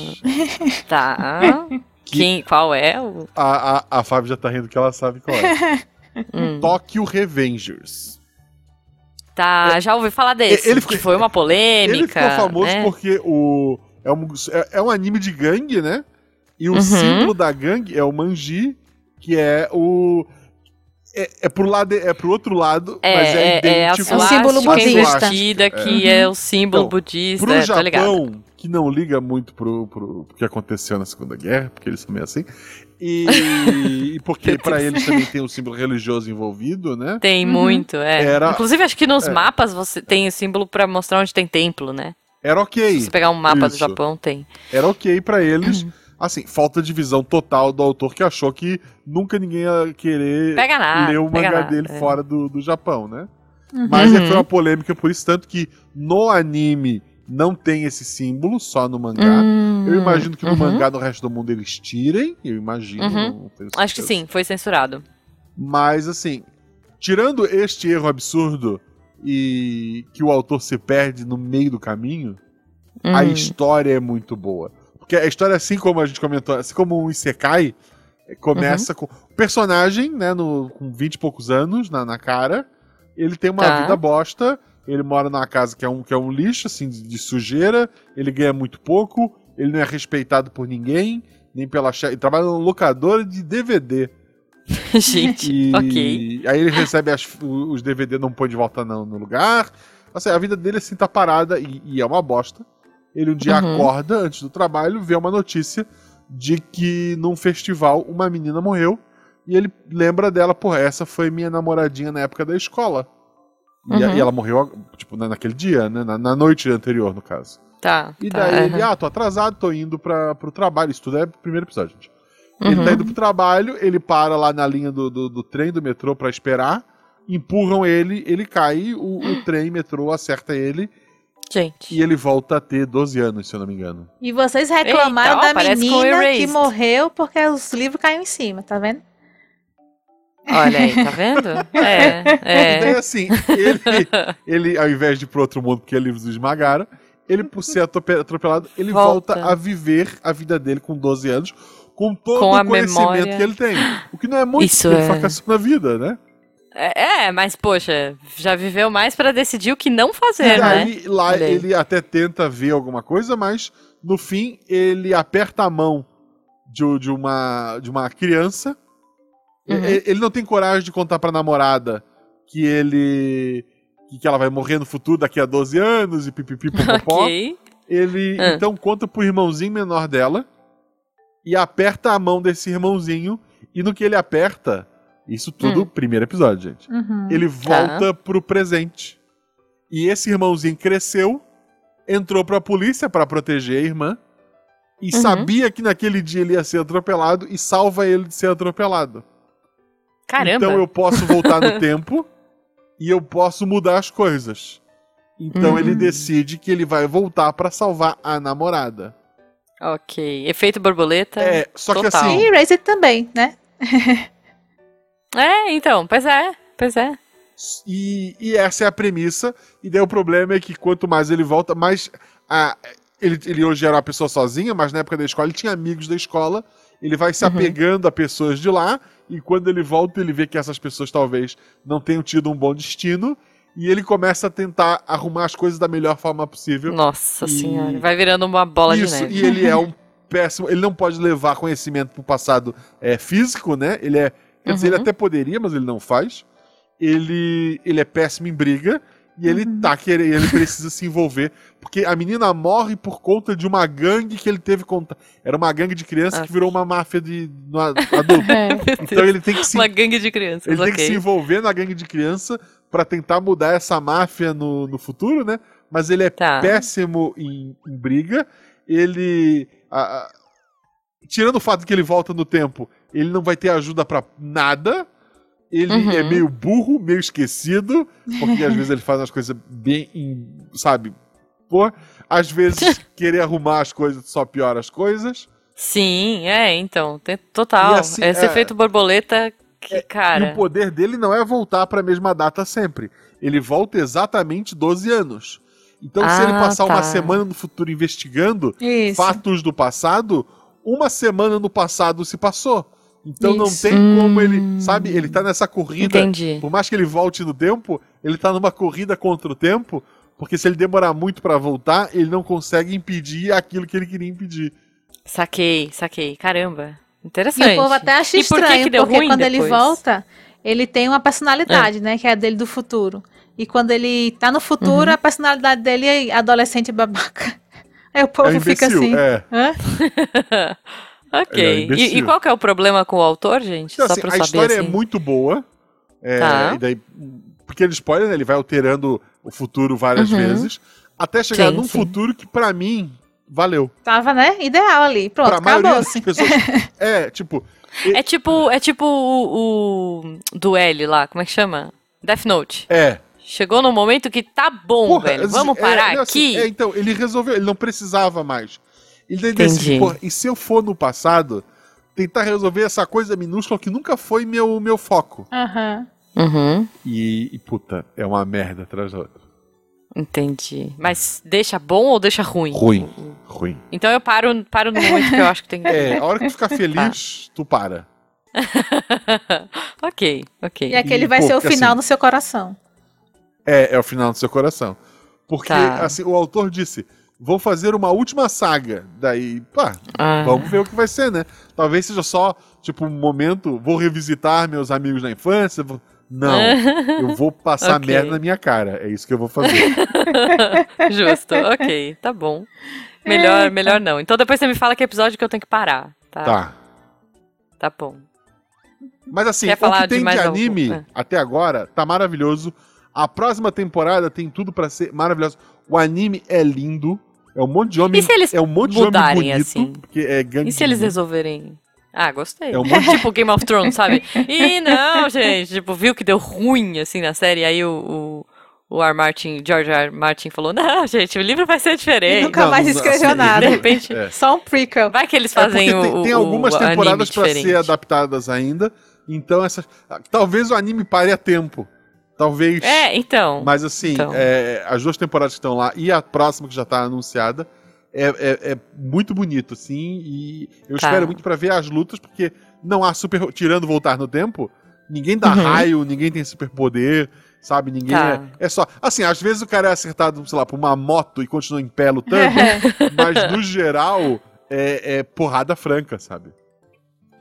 tá. Que Quem, qual é o... A, a, a Fábio já tá rindo que ela sabe qual é. hum. Tokyo Revengers. Tá, é, já ouvi falar desse. Ele que foi uma polêmica. Ele ficou famoso né? porque o, é, um, é, é um anime de gangue, né? E o uhum. símbolo da gangue é o manji, que é o é, é pro lado, é pro outro lado, é, mas é, é, é idêntico. É o símbolo budista. que é. é o símbolo então, budista. Pro Japão, que não liga muito pro, pro, pro que aconteceu na Segunda Guerra, porque eles são meio assim, e, e porque para eles também tem o símbolo religioso envolvido, né? Tem uhum. muito, é. Era, Inclusive, acho que nos é. mapas você tem o símbolo para mostrar onde tem templo, né? Era ok. Se você pegar um mapa Isso. do Japão, tem. Era ok para eles. Uhum. Assim, falta de visão total do autor que achou que nunca ninguém ia querer nada, ler o mangá dele é. fora do, do Japão, né? Uhum. Mas é, foi uma polêmica por isso, tanto que no anime não tem esse símbolo, só no mangá. Uhum. Eu imagino que no uhum. mangá no resto do mundo eles tirem, eu imagino. Uhum. Acho que sim, foi censurado. Mas assim, tirando este erro absurdo e que o autor se perde no meio do caminho, a uhum. história é muito boa. Porque a história, assim como a gente comentou, assim como um Isekai, começa uhum. com. O personagem, né, no, com 20 e poucos anos na, na cara, ele tem uma tá. vida bosta, ele mora numa casa que é um, que é um lixo, assim, de, de sujeira, ele ganha muito pouco, ele não é respeitado por ninguém, nem pela chefe. Ele trabalha no locador de DVD. Gente, e... ok. Aí ele recebe as, os DVD, não põe de volta no, no lugar. Assim, a vida dele assim tá parada e, e é uma bosta. Ele um dia uhum. acorda antes do trabalho, vê uma notícia de que num festival uma menina morreu e ele lembra dela, porra, essa foi minha namoradinha na época da escola. Uhum. E, e, ela morreu, tipo, naquele dia, né? Na, na, noite anterior, no caso. Tá. E tá, daí uhum. ele, ah, tô atrasado, tô indo pra, pro trabalho. Isso tudo é o primeiro episódio, gente. Ele tá uhum. indo pro trabalho, ele para lá na linha do, do, do trem, do metrô, pra esperar. Empurram ele, ele cai, o, o trem, metrô acerta ele Gente. E ele volta a ter 12 anos, se eu não me engano. E vocês reclamaram Eita, da menina que morreu porque os livros caíram em cima, tá vendo? Olha aí, tá vendo? É, é. Então, assim, ele, ele, ao invés de ir pro outro mundo, porque livros o esmagaram, ele, por ser atropelado, ele volta. volta. a viver a vida dele com 12 anos, com todo com o conhecimento memória. que ele tem. O que não é muito, Isso é. fracassou na vida, né? É, é, mas poxa, já viveu mais para decidir o que não fazer, e né? Aí, lá ele até tenta ver alguma coisa, mas no fim ele aperta a mão de, de uma, de uma criança. Uhum. Ele, ele não tem coragem de contar pra namorada que ele. que ela vai morrer no futuro daqui a 12 anos e pipipi popopó. ok. Ele ah. então conta pro irmãozinho menor dela e aperta a mão desse irmãozinho. E no que ele aperta, isso tudo, hum. primeiro episódio, gente. Uhum. Ele volta tá. pro presente. E esse irmãozinho cresceu, entrou pra polícia para proteger a irmã. E uhum. sabia que naquele dia ele ia ser atropelado e salva ele de ser atropelado. Caramba! Então eu posso voltar no tempo e eu posso mudar as coisas. Então uhum. ele decide que ele vai voltar para salvar a namorada. Ok. Efeito borboleta. É, só total. que assim. E Razor também, né? É, então, pois é, pois é. E, e, essa é a premissa. E daí o problema é que quanto mais ele volta, mais. A, ele, ele hoje era uma pessoa sozinha, mas na época da escola ele tinha amigos da escola. Ele vai se uhum. apegando a pessoas de lá. E quando ele volta, ele vê que essas pessoas talvez não tenham tido um bom destino. E ele começa a tentar arrumar as coisas da melhor forma possível. Nossa e... senhora, vai virando uma bola Isso, de neve. E ele é um péssimo. Ele não pode levar conhecimento pro passado é, físico, né? Ele é Quer uhum. dizer, ele até poderia, mas ele não faz. Ele, ele é péssimo em briga. E ele uhum. tá querendo, ele precisa se envolver, porque a menina morre por conta de uma gangue que ele teve contato. Era uma gangue de crianças que virou uma máfia de adulto. É. Então ele tem que se uma gangue de crianças. Ele okay. tem que se envolver na gangue de criança para tentar mudar essa máfia no, no futuro, né? Mas ele é tá. péssimo em, em, briga. Ele a, a, tirando o fato que ele volta no tempo, ele não vai ter ajuda para nada ele é uhum. é meio burro, meio esquecido, porque às vezes ele faz as coisas bem, sabe? Pô, às vezes querer arrumar as coisas só piora as coisas. Sim, é, então, total. Assim, Esse é, efeito borboleta que, é, cara. E o poder dele não é voltar para a mesma data sempre. Ele volta exatamente 12 anos. Então, ah, se ele ah, passar tá. uma semana no futuro investigando Isso. fatos do passado, uma semana no passado se passou. Então Isso. não tem hum. como ele, sabe, ele tá nessa corrida. Entendi. Por mais que ele volte no tempo, ele tá numa corrida contra o tempo, porque se ele demorar muito para voltar, ele não consegue impedir aquilo que ele queria impedir. Saquei, saquei. Caramba. Interessante. E o povo até acha estranho, por que que porque quando depois? ele volta, ele tem uma personalidade, é. né, que é a dele do futuro. E quando ele tá no futuro, uhum. a personalidade dele é adolescente babaca. Aí o povo é fica assim. É. Hã? Ok. É e, e, qual que é o problema com o autor, gente? Então, Só assim, pra a saber, história é assim. é muito boa. É, tá. daí, pequeno spoiler, né? Ele vai alterando o futuro várias uhum. vezes. Até chegar sim, num sim. futuro que, para mim, valeu. Tava, né? Ideal ali. Pronto, pra acabou. maioria das pessoas. é, tipo. É tipo, é tipo o, o do L lá, como é que chama? Death Note. É. Chegou no momento que tá bom, Porra, velho. Vamos é, parar é, aqui. Assim, é, então, ele resolveu, ele não precisava mais. Ele decide, pô, e se eu for no passado, tentar resolver essa coisa minúscula que nunca foi meu, meu foco. Aham. Uhum. Uhum. E, e, puta, é uma merda atrás da outra. Entendi. Mas deixa bom ou deixa ruim? Ruim. Ruim. Então eu paro, paro no momento que eu acho que tem que. É, a hora que tu ficar feliz, tá. tu para. ok, ok. E aquele e, vai pô, ser o final assim, no seu coração. É, é o final do seu coração. Porque, tá. assim, o autor disse: vou fazer uma última saga. Daí, pá, ah. vamos ver o que vai ser, né? Talvez seja só, tipo, um momento, vou revisitar meus amigos da infância. Vou... Não, eu vou passar okay. merda na minha cara. É isso que eu vou fazer. Justo, ok, tá bom. Melhor, melhor não. Então depois você me fala que episódio que eu tenho que parar. Tá. Tá, tá bom. Mas assim, Quer o que tem de, de anime algum? É. até agora tá maravilhoso. A próxima temporada tem tudo para ser maravilhoso. O anime é lindo. É um monte de homem. E se eles é um monte mudarem, de homem bonito, assim? Porque é gangue e se eles resolverem. Ah, gostei. É um monte... tipo Game of Thrones, sabe? E não, gente, tipo, viu que deu ruim, assim, na série, aí o, o, o R. Martin, George R. Martin falou, não, gente, o livro vai ser diferente. E nunca não, mais escreveu assim, nada. De repente, é. só um prequel. Vai que eles é, fazem é o, Tem, tem algumas o, temporadas para ser adaptadas ainda, então essa, talvez o anime pare a tempo. Talvez. É, então. Mas assim, então. É, as duas temporadas que estão lá e a próxima que já está anunciada é, é, é, muito bonito, assim. E eu tá. espero muito para ver as lutas, porque não há super. Tirando voltar no tempo, ninguém dá uhum. raio, ninguém tem superpoder, sabe? Ninguém tá. é, é, só. Assim, às vezes o cara é acertado, sei lá, por uma moto e continua em pé lutando, mas no geral é, é porrada franca, sabe?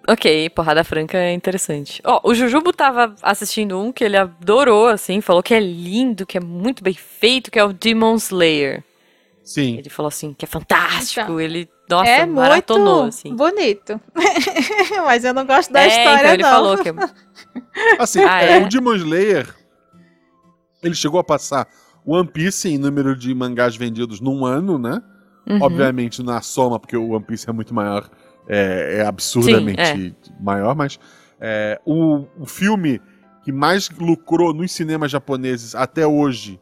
Ok, porrada franca é interessante. Ó, oh, o Jujubo tava assistindo um que ele adorou, assim, falou que é lindo, que é muito bem feito, que é o Demon Slayer. Sim. Ele falou assim, que é fantástico, então, ele, nossa, é maratonou, muito assim. bonito. Mas eu não gosto da é, história, então ele não. falou que... É assim, ah, é? o Demon Slayer, ele chegou a passar One Piece em número de mangás vendidos num ano, né? Uhum. Obviamente na soma, porque o One Piece é muito maior é, é absurdamente Sim, é. maior, mas é, o, o filme que mais lucrou nos cinemas japoneses até hoje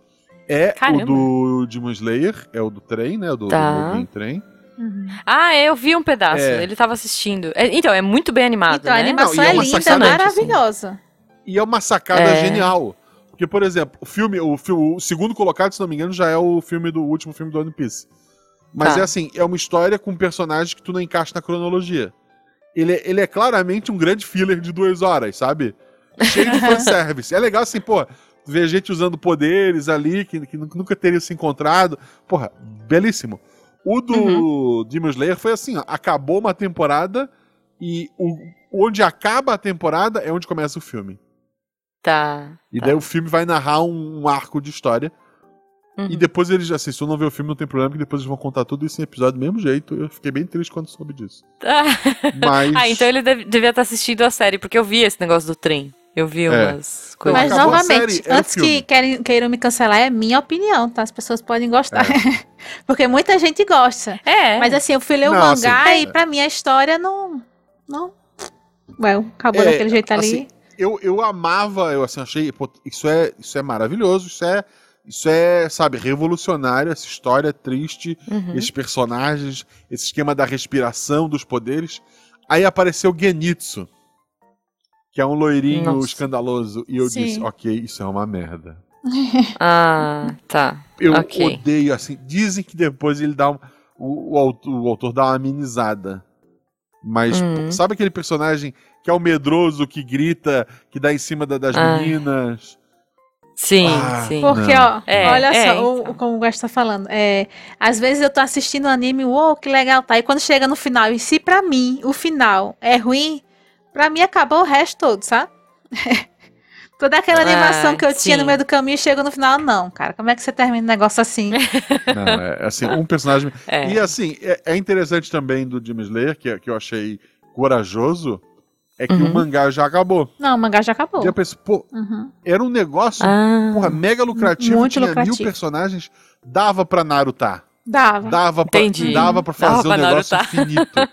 é Caramba. o do Demon Slayer, é o do trem, né? O do, tá. do trem. Uhum. Ah, eu vi um pedaço. É. Ele estava assistindo. É, então, é muito bem animado. Então, né? a animação Não, é, é linda, sacada, maravilhosa. Assim. E é uma sacada é. genial. Porque, por exemplo, o filme, o, o, segundo colocado, se não me engano, já é o filme do o último filme do One Piece. Mas tá. é assim, é uma história com personagens que tu não encaixa na cronologia. Ele, é, ele é claramente um grande filler de duas horas, sabe? Cheio de fanservice. É legal assim, pô, ver gente usando poderes ali que, que nunca teria se encontrado. Porra, belíssimo. O do uhum. Demon Slayer foi assim, ó, acabou uma temporada e o, onde acaba a temporada é onde começa o filme. Tá. E tá. daí o filme vai narrar um, um arco de história Uhum. E depois eles, assim, se eu não ver o filme, não tem problema, porque depois eles vão contar tudo isso em episódio do mesmo jeito. Eu fiquei bem triste quando soube disso. Mas... ah, então ele deve, devia estar assistindo a série, porque eu vi esse negócio do trem. Eu vi é. umas coisas. Mas novamente, antes que queiram, queiram me cancelar, é minha opinião, tá? As pessoas podem gostar. É. Porque muita gente gosta. É. Mas assim, eu fui ler o não, assim, mangá assim, e pra mim a história não. Não. Well, acabou é, daquele jeito ali. Assim, eu, eu amava, eu assim, achei. Pô, isso, é, isso é maravilhoso, isso é. Isso é, sabe, revolucionário, essa história triste, uhum. esses personagens, esse esquema da respiração, dos poderes. Aí apareceu Genitsu que é um loirinho Nossa. escandaloso. E eu Sim. disse, ok, isso é uma merda. ah, tá. Eu okay. odeio, assim. Dizem que depois ele dá um, o, o, autor, o autor dá uma amenizada. Mas uhum. sabe aquele personagem que é o medroso, que grita, que dá em cima da, das ah. meninas? Sim, ah, sim. Porque, ó, é, olha é, só, então. o, como o Gusto tá falando. É, às vezes eu tô assistindo um anime, uou, que legal, tá? E quando chega no final, e se pra mim o final é ruim, Pra mim acabou o resto todo, sabe? Toda aquela ah, animação que eu sim. tinha no meio do caminho chega no final, não, cara. Como é que você termina um negócio assim? Não, é assim, um personagem. É. E assim, é, é, interessante também do Jim Slayer, que, que eu achei corajoso, é que uhum. o mangá já acabou. Não, o mangá já acabou. E eu pensei, pô, uhum. era um negócio ah, porra, mega lucrativo, muito tinha lucrativo. mil personagens, dava pra Narutar. Dava. Dava pra, dava pra fazer dava um negócio infinito.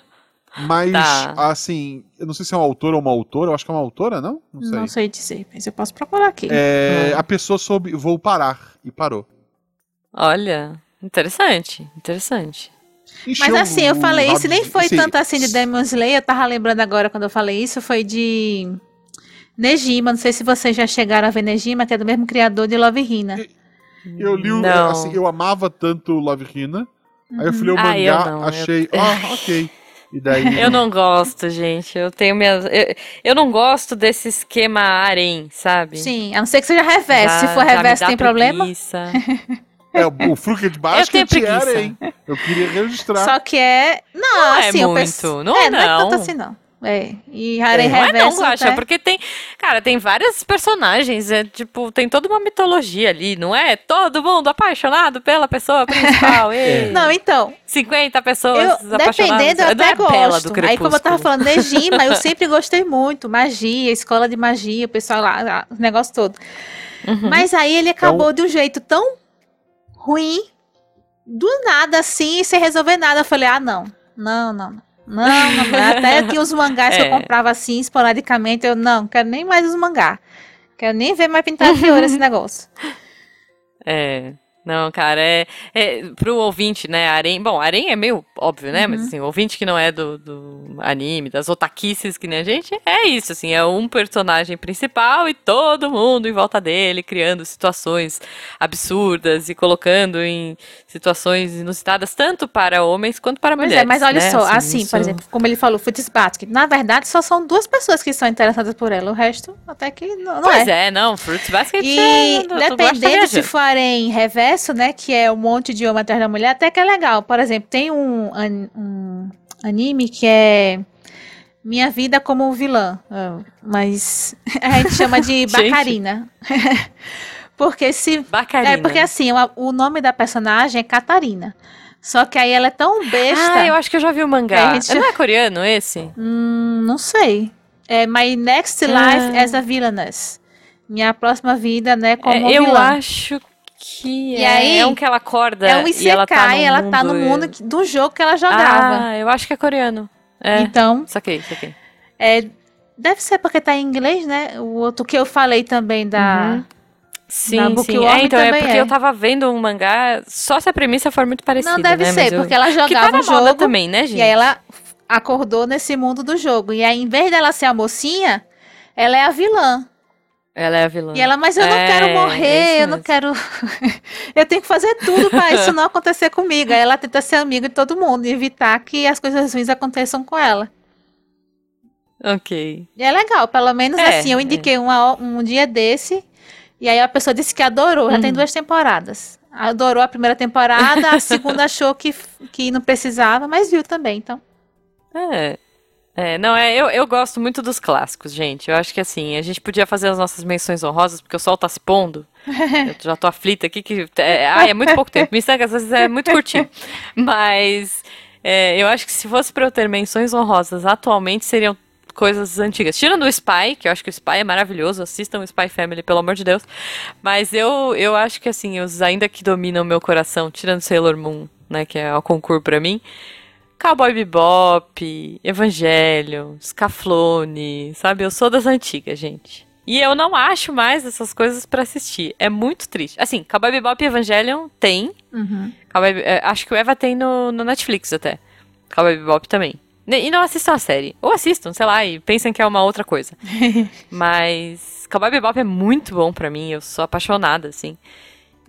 Mas, tá. assim, eu não sei se é um autor ou uma autora, eu acho que é uma autora, não? Não sei, não sei dizer, mas eu posso procurar aqui. É, hum. A pessoa soube, vou parar, e parou. Olha, interessante, interessante. Mas assim, eu falei isso, nem foi sim. tanto assim de Demon Slayer, eu tava lembrando agora quando eu falei isso, foi de Nejima, não sei se vocês já chegaram a ver Nejima, que é do mesmo criador de Love Hina. Eu li o, assim, eu amava tanto Love Hina, uhum. aí eu fui ler o ah, mangá, achei, eu... ah, ok. E daí... Eu não gosto, gente. Eu tenho minhas. Eu, eu não gosto desse esquema harem, sabe? Sim, a não ser que seja reverso. Se for reverso, tem problema? É, o Fruca de Basket eu era, hein? Eu queria registrar. Só que é. Não, não é assim, é muito. Penso... Não é, não. Não é tanto assim, não. É, e Harem é, Reverso. Não é não, Guaxa, porque tem. Cara, tem vários personagens, é tipo, tem toda uma mitologia ali, não é? Todo mundo apaixonado pela pessoa principal. é. Não, então. 50 pessoas eu, Dependendo, eu até é gosto. Aí, como eu tava falando, Negima, eu sempre gostei muito. Magia, escola de magia, o pessoal lá, o negócio todo. Uhum. Mas aí ele acabou então... de um jeito tão ruim, do nada assim, sem resolver nada. Eu falei, ah, não. Não, não, não. Não, não, até tinha os mangás é. que eu é. comprava assim, esporadicamente. Eu não, quero nem mais os mangás. Quero nem ver mais pintado de ouro esse negócio. É. Não, cara, é, é pro ouvinte, né, Arém, bom, Arém é meio óbvio, né, uhum. mas assim, o ouvinte que não é do, do anime, das otaquices que nem a gente, é isso, assim, é um personagem principal e todo mundo em volta dele, criando situações absurdas e colocando em situações inusitadas, tanto para homens quanto para pois é, mulheres. É, mas olha né? só, assim, assim isso... por exemplo, como ele falou, Fruits Basket, na verdade só são duas pessoas que são interessadas por ela, o resto até que não, não pois é. é, não, Basket e é, dependendo se for Arém reverso, né? Que é um monte de homem atrás da mulher, até que é legal. Por exemplo, tem um, um anime que é Minha Vida como Vilã. Ah, mas a gente chama de Bacarina. porque se. Bacarina. É porque assim, o, o nome da personagem é Catarina. Só que aí ela é tão besta. Ah, eu acho que eu já vi o mangá. Gente... Não é coreano esse? Hum, não sei. É My Next Life ah. as a Villainess. Minha próxima vida, né, como é, Eu vilã. acho que e é, aí, é um que ela acorda é um Isekai, e ela tá no ela mundo, tá no mundo do jogo que ela jogava. Ah, eu acho que é coreano. É, então, saquei, saquei. É, deve ser porque tá em inglês, né? O outro que eu falei também da uhum. Sim, sim. É, então, é porque é. eu tava vendo um mangá, só se a premissa for muito parecida, Não, deve né? ser, porque ela jogava tá o jogo também, né, gente? E aí ela acordou nesse mundo do jogo. E aí, em vez dela ser a mocinha, ela é a vilã. Ela é a vilã. E ela, mas eu não é, quero morrer, é eu não quero. eu tenho que fazer tudo para isso não acontecer comigo. Aí ela tenta ser amiga de todo mundo e evitar que as coisas ruins aconteçam com ela. Ok. E é legal, pelo menos é, assim, eu indiquei é. uma, um dia desse, e aí a pessoa disse que adorou, já uhum. tem duas temporadas. Adorou a primeira temporada, a segunda achou que, que não precisava, mas viu também, então. É. É, não, é, eu, eu gosto muito dos clássicos, gente. Eu acho que assim, a gente podia fazer as nossas menções honrosas, porque o sol tá se pondo. eu já tô aflita aqui, que. É, ai, é muito pouco tempo. Me às vezes é muito curtinho. Mas é, eu acho que se fosse pra eu ter menções honrosas atualmente, seriam coisas antigas. Tirando o Spy, que eu acho que o Spy é maravilhoso, assistam o Spy Family, pelo amor de Deus. Mas eu, eu acho que assim, os ainda que dominam meu coração, tirando Sailor Moon, né, que é o concurso para mim, Cowboy Bebop, Evangelho, Scaflone, sabe? Eu sou das antigas, gente. E eu não acho mais essas coisas para assistir. É muito triste. Assim, Cowboy Bebop e Evangelion tem. Uhum. Cowboy, é, acho que o Eva tem no, no Netflix até. Cowboy Bebop também. E não assistam a série. Ou assistam, sei lá, e pensem que é uma outra coisa. Mas Cowboy Bebop é muito bom para mim. Eu sou apaixonada, assim.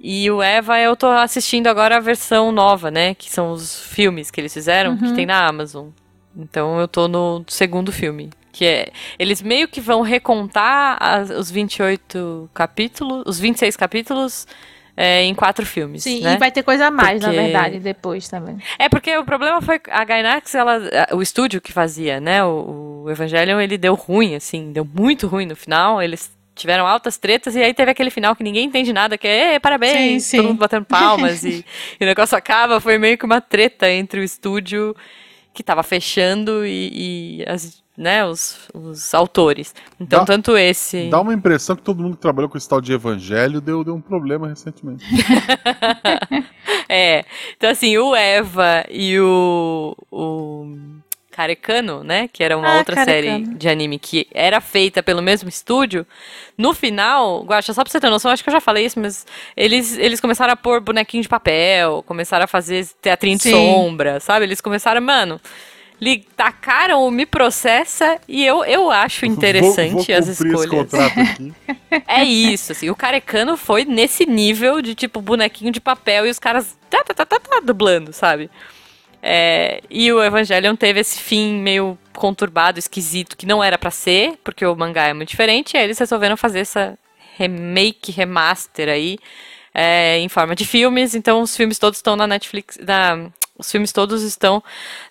E o Eva, eu tô assistindo agora a versão nova, né? Que são os filmes que eles fizeram, uhum. que tem na Amazon. Então eu tô no segundo filme. Que é. Eles meio que vão recontar as, os 28 capítulos, os 26 capítulos. É, em quatro filmes. Sim, né? e vai ter coisa a mais, porque... na verdade, depois também. É, porque o problema foi a Gainax, ela, o estúdio que fazia, né? O, o Evangelion, ele deu ruim, assim, deu muito ruim no final. Eles tiveram altas tretas, e aí teve aquele final que ninguém entende nada, que é parabéns, sim, sim. todo mundo batendo palmas, e, e, o negócio acaba, foi meio que uma treta entre o estúdio que estava fechando e, e as, né, os, os autores. Então, dá, tanto esse. Dá uma impressão que todo mundo que trabalhou com esse tal de evangelho deu, deu um problema recentemente. é. Então, assim, o Eva e o. o Carecano, né? Que era uma ah, outra Carecano. série de anime que era feita pelo mesmo estúdio. No final, Guaxa, só pra você ter noção, acho que eu já falei isso, mas eles, eles começaram a pôr bonequinho de papel, começaram a fazer teatrinho de Sim. sombra, sabe? Eles começaram, mano lhe tacaram o Me Processa e eu, eu acho interessante vou, vou as escolhas. é isso, assim, o Carecano foi nesse nível de tipo bonequinho de papel e os caras tá, tá, tá, tá, tá dublando, sabe? É, e o Evangelion teve esse fim meio conturbado, esquisito, que não era para ser, porque o mangá é muito diferente, e aí eles resolveram fazer essa remake, remaster aí, é, em forma de filmes, então os filmes todos estão na Netflix, na, os filmes todos estão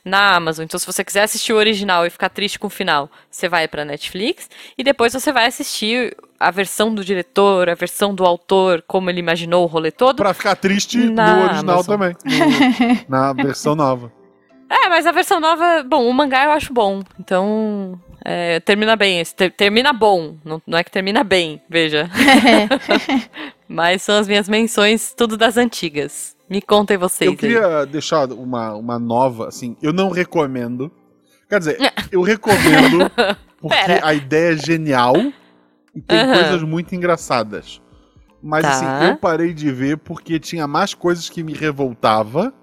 na Amazon. Então, se você quiser assistir o original e ficar triste com o final, você vai para Netflix e depois você vai assistir a versão do diretor, a versão do autor, como ele imaginou o rolê todo. Para ficar triste no original Amazon. também, no, na versão nova. É, mas a versão nova, bom, o mangá eu acho bom. Então, é, termina bem. Ter, termina bom. Não, não, é que termina bem, veja. mas são as minhas menções, tudo das antigas. Me contem vocês. Eu queria aí. deixar uma, uma nova, assim, eu não recomendo. Quer dizer, eu recomendo porque Pera. a ideia é genial e tem uhum. coisas muito engraçadas. Mas tá. assim, eu parei de ver porque tinha mais coisas que me revoltava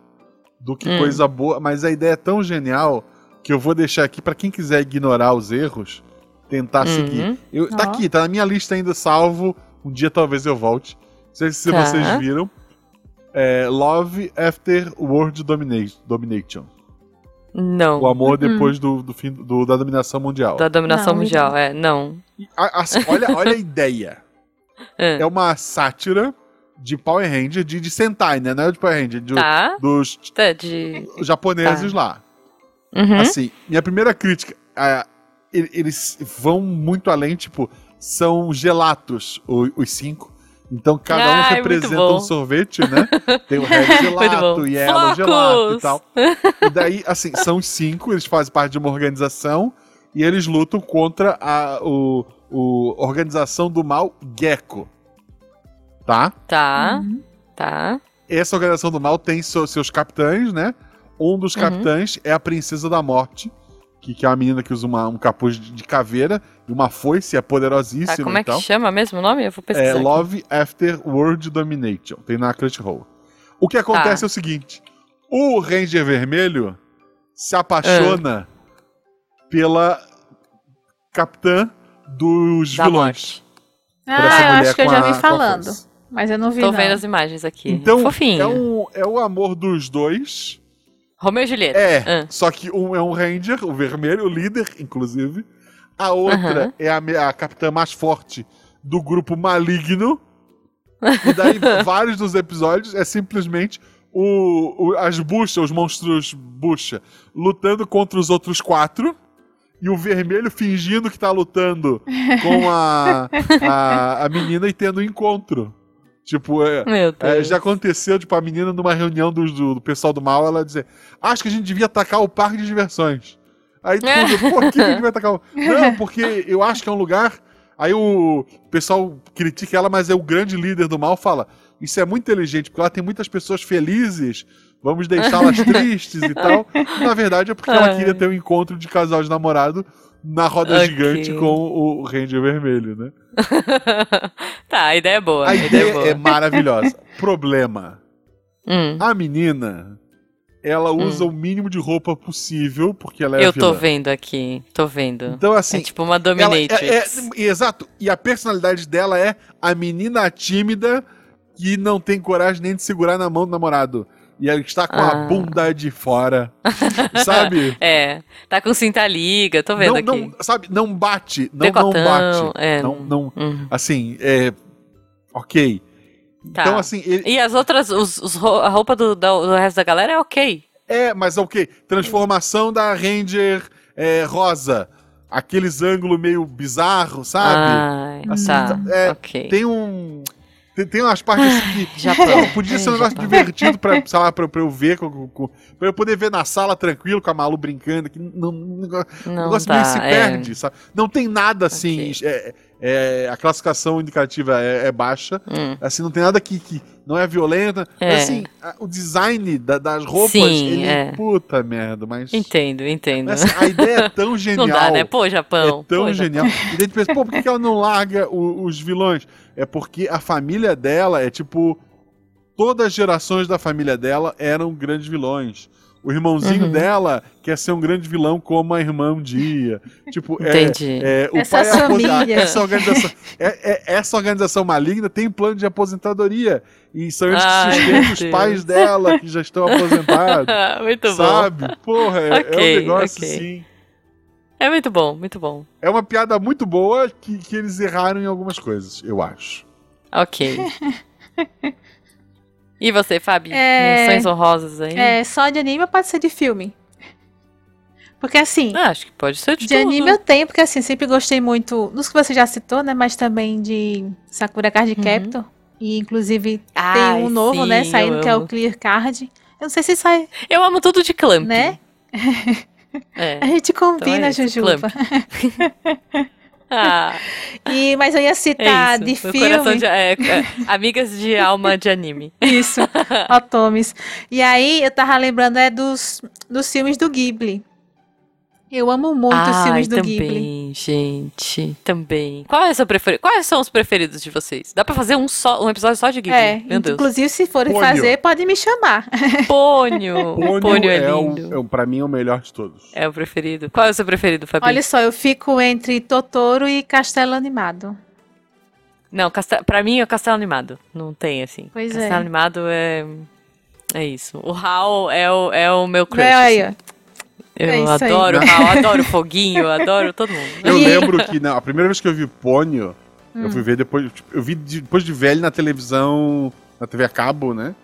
do que hum. coisa boa, mas a ideia é tão genial que eu vou deixar aqui para quem quiser ignorar os erros, tentar uhum. seguir. Eu, tá aqui, tá na minha lista ainda salvo. Um dia talvez eu volte. Não sei se tá. vocês viram é Love After World Domination. Não. O amor uhum. depois do, do fim do, da dominação mundial. Da dominação não, mundial, é, não. Assim, olha, olha a ideia. É. é. uma sátira de Power Ranger, de, de Sentai, né? Não é de Power Ranger, de, tá. dos tá, de... japoneses tá. lá. Uhum. Assim, minha primeira crítica, é, eles vão muito além, tipo, são gelatos os, os cinco. Então cada um Ai, representa um sorvete, né? Tem o Red Gelato, Yellow Gelato e tal. E daí, assim, são os cinco, eles fazem parte de uma organização e eles lutam contra a o, o organização do mal Gecko. Tá? Tá. Uhum. Tá. Essa organização do mal tem seus, seus capitães, né? Um dos uhum. capitães é a Princesa da Morte, que, que é uma menina que usa uma, um capuz de caveira e uma foice, é poderosíssima. Tá, como é que chama mesmo o nome? Eu vou pesquisar. É aqui. Love After World Domination. Tem na Crunchyroll. O que acontece tá. é o seguinte: o Ranger Vermelho se apaixona ah. pela capitã dos da vilões. Ah, eu acho que eu já vi falando. Mas eu não vi. Tô não. vendo as imagens aqui. Então, Fofinho. É, um, é o amor dos dois. Romeu e Julieta. É, ah. só que um é um Ranger, o vermelho, o líder, inclusive. A outra é a, a capitã mais forte do grupo maligno. E daí, vários dos episódios é simplesmente o, o, as buchas, os monstros bucha, lutando contra os outros quatro. e o vermelho fingindo que tá lutando com a, a, a menina e tendo um encontro. Tipo, é, é, já aconteceu, tipo, a menina numa reunião do, do, do, pessoal do mal, ela dizer, acho que a gente devia atacar o parque de diversões. Aí tudo, por que gente vai atacar o... Não, porque eu acho que é um lugar... Aí o pessoal critica ela, mas é o grande líder do mal, fala, isso é muito inteligente, porque ela tem muitas pessoas felizes, vamos deixá-las tristes e tal. Na verdade é porque ela queria ter um encontro de casal de namorado na roda okay. gigante com o Ranger Vermelho, né? tá, a ideia é boa. A, a ideia, ideia é, boa. é, maravilhosa. Problema. Hum. A menina, ela hum. usa hum. o mínimo de roupa possível, porque ela é Eu tô vendo aqui, tô vendo. Então, assim... É tipo uma dominatrix. É, é, exato. E a personalidade dela é a menina tímida que não tem coragem nem de segurar na mão do namorado e ela está com ah. a bunda de fora. sabe? É. Tá com cinta liga, tô vendo não, aqui. Não, sabe, não bate. Não, Decotão, não bate. É. Não, não, uhum. Assim, é. Ok. Tá. Então, assim. Ele... E as outras, os, os, a roupa do, do, resto da galera é ok. É, mas é ok. Transformação da Ranger é, rosa. Aqueles ângulos meio bizarros, sabe? Ah, assim, tá. É, ok. Tem um. Tem, tem umas partes assim que. Japão. Podia ser um negócio divertido pra, sei lá, pra, pra eu ver, com, com, pra eu poder ver na sala tranquilo com a Malu brincando. Que não, não, o negócio meio se é. perde, sabe? Não tem nada assim. Okay. É, é, a classificação indicativa é, é baixa. Hum. Assim, não tem nada que, que não é violenta. É. Mas, assim, a, o design da, das roupas, Sim, ele é. puta merda, mas. Entendo, entendo. Mas, assim, a ideia é tão genial. Não dá, né? Pô, Japão. É tão Pô, genial. Japão. E daí tu pensa, pô, por que ela não larga o, os vilões? É porque a família dela é tipo. Todas as gerações da família dela eram grandes vilões. O irmãozinho uhum. dela quer ser um grande vilão como a irmã um dia. Tipo, é, Entendi. É, o essa pai família. essa organização, é, é, essa organização maligna tem plano de aposentadoria. E são eles que sustentam os pais dela, que já estão aposentados. muito sabe? bom. Porra, é, okay, é um negócio okay. assim. É muito bom, muito bom. É uma piada muito boa que, que eles erraram em algumas coisas, eu acho. Ok. e você, Fabi? É... Menções honrosas aí? É, só de anime ou pode ser de filme? Porque assim. Ah, acho que pode ser de, de tudo. anime eu tenho, porque assim, sempre gostei muito dos que você já citou, né? Mas também de Sakura Card uhum. Captor. E inclusive Ai, tem um novo, né, sim, né? Saindo, que é o Clear Card. Eu não sei se sai. Eu amo tudo de Clamp. Né? É. A gente combina, então é Jujuba. ah. E, mas eu ia citar é de filme. De, é, é, amigas de alma de anime. Isso, Otomes. E aí eu tava lembrando é dos, dos filmes do Ghibli. Eu amo muito Ai, os filmes do também, Ghibli. gente, também. Qual é o seu preferido? Quais são os preferidos de vocês? Dá pra fazer um, só, um episódio só de Ghibli? É, Meu Deus. inclusive se forem fazer, pode me chamar. Pônio. Pônio, Pônio é, é lindo. É o, pra mim é o melhor de todos. É o preferido. Qual é o seu preferido, Fabi? Olha só, eu fico entre Totoro e Castelo Animado. Não, castel... pra mim é o Castelo Animado. Não tem, assim. Pois Castelo é. Animado é... É isso. O Hal é o, é o meu crush. É, aí, assim. Eu é adoro Hal, adoro Foguinho, adoro todo mundo. Eu lembro que não, a primeira vez que eu vi Pônio, hum. eu fui ver depois. Tipo, eu vi depois de velho na televisão, na TV a cabo, né?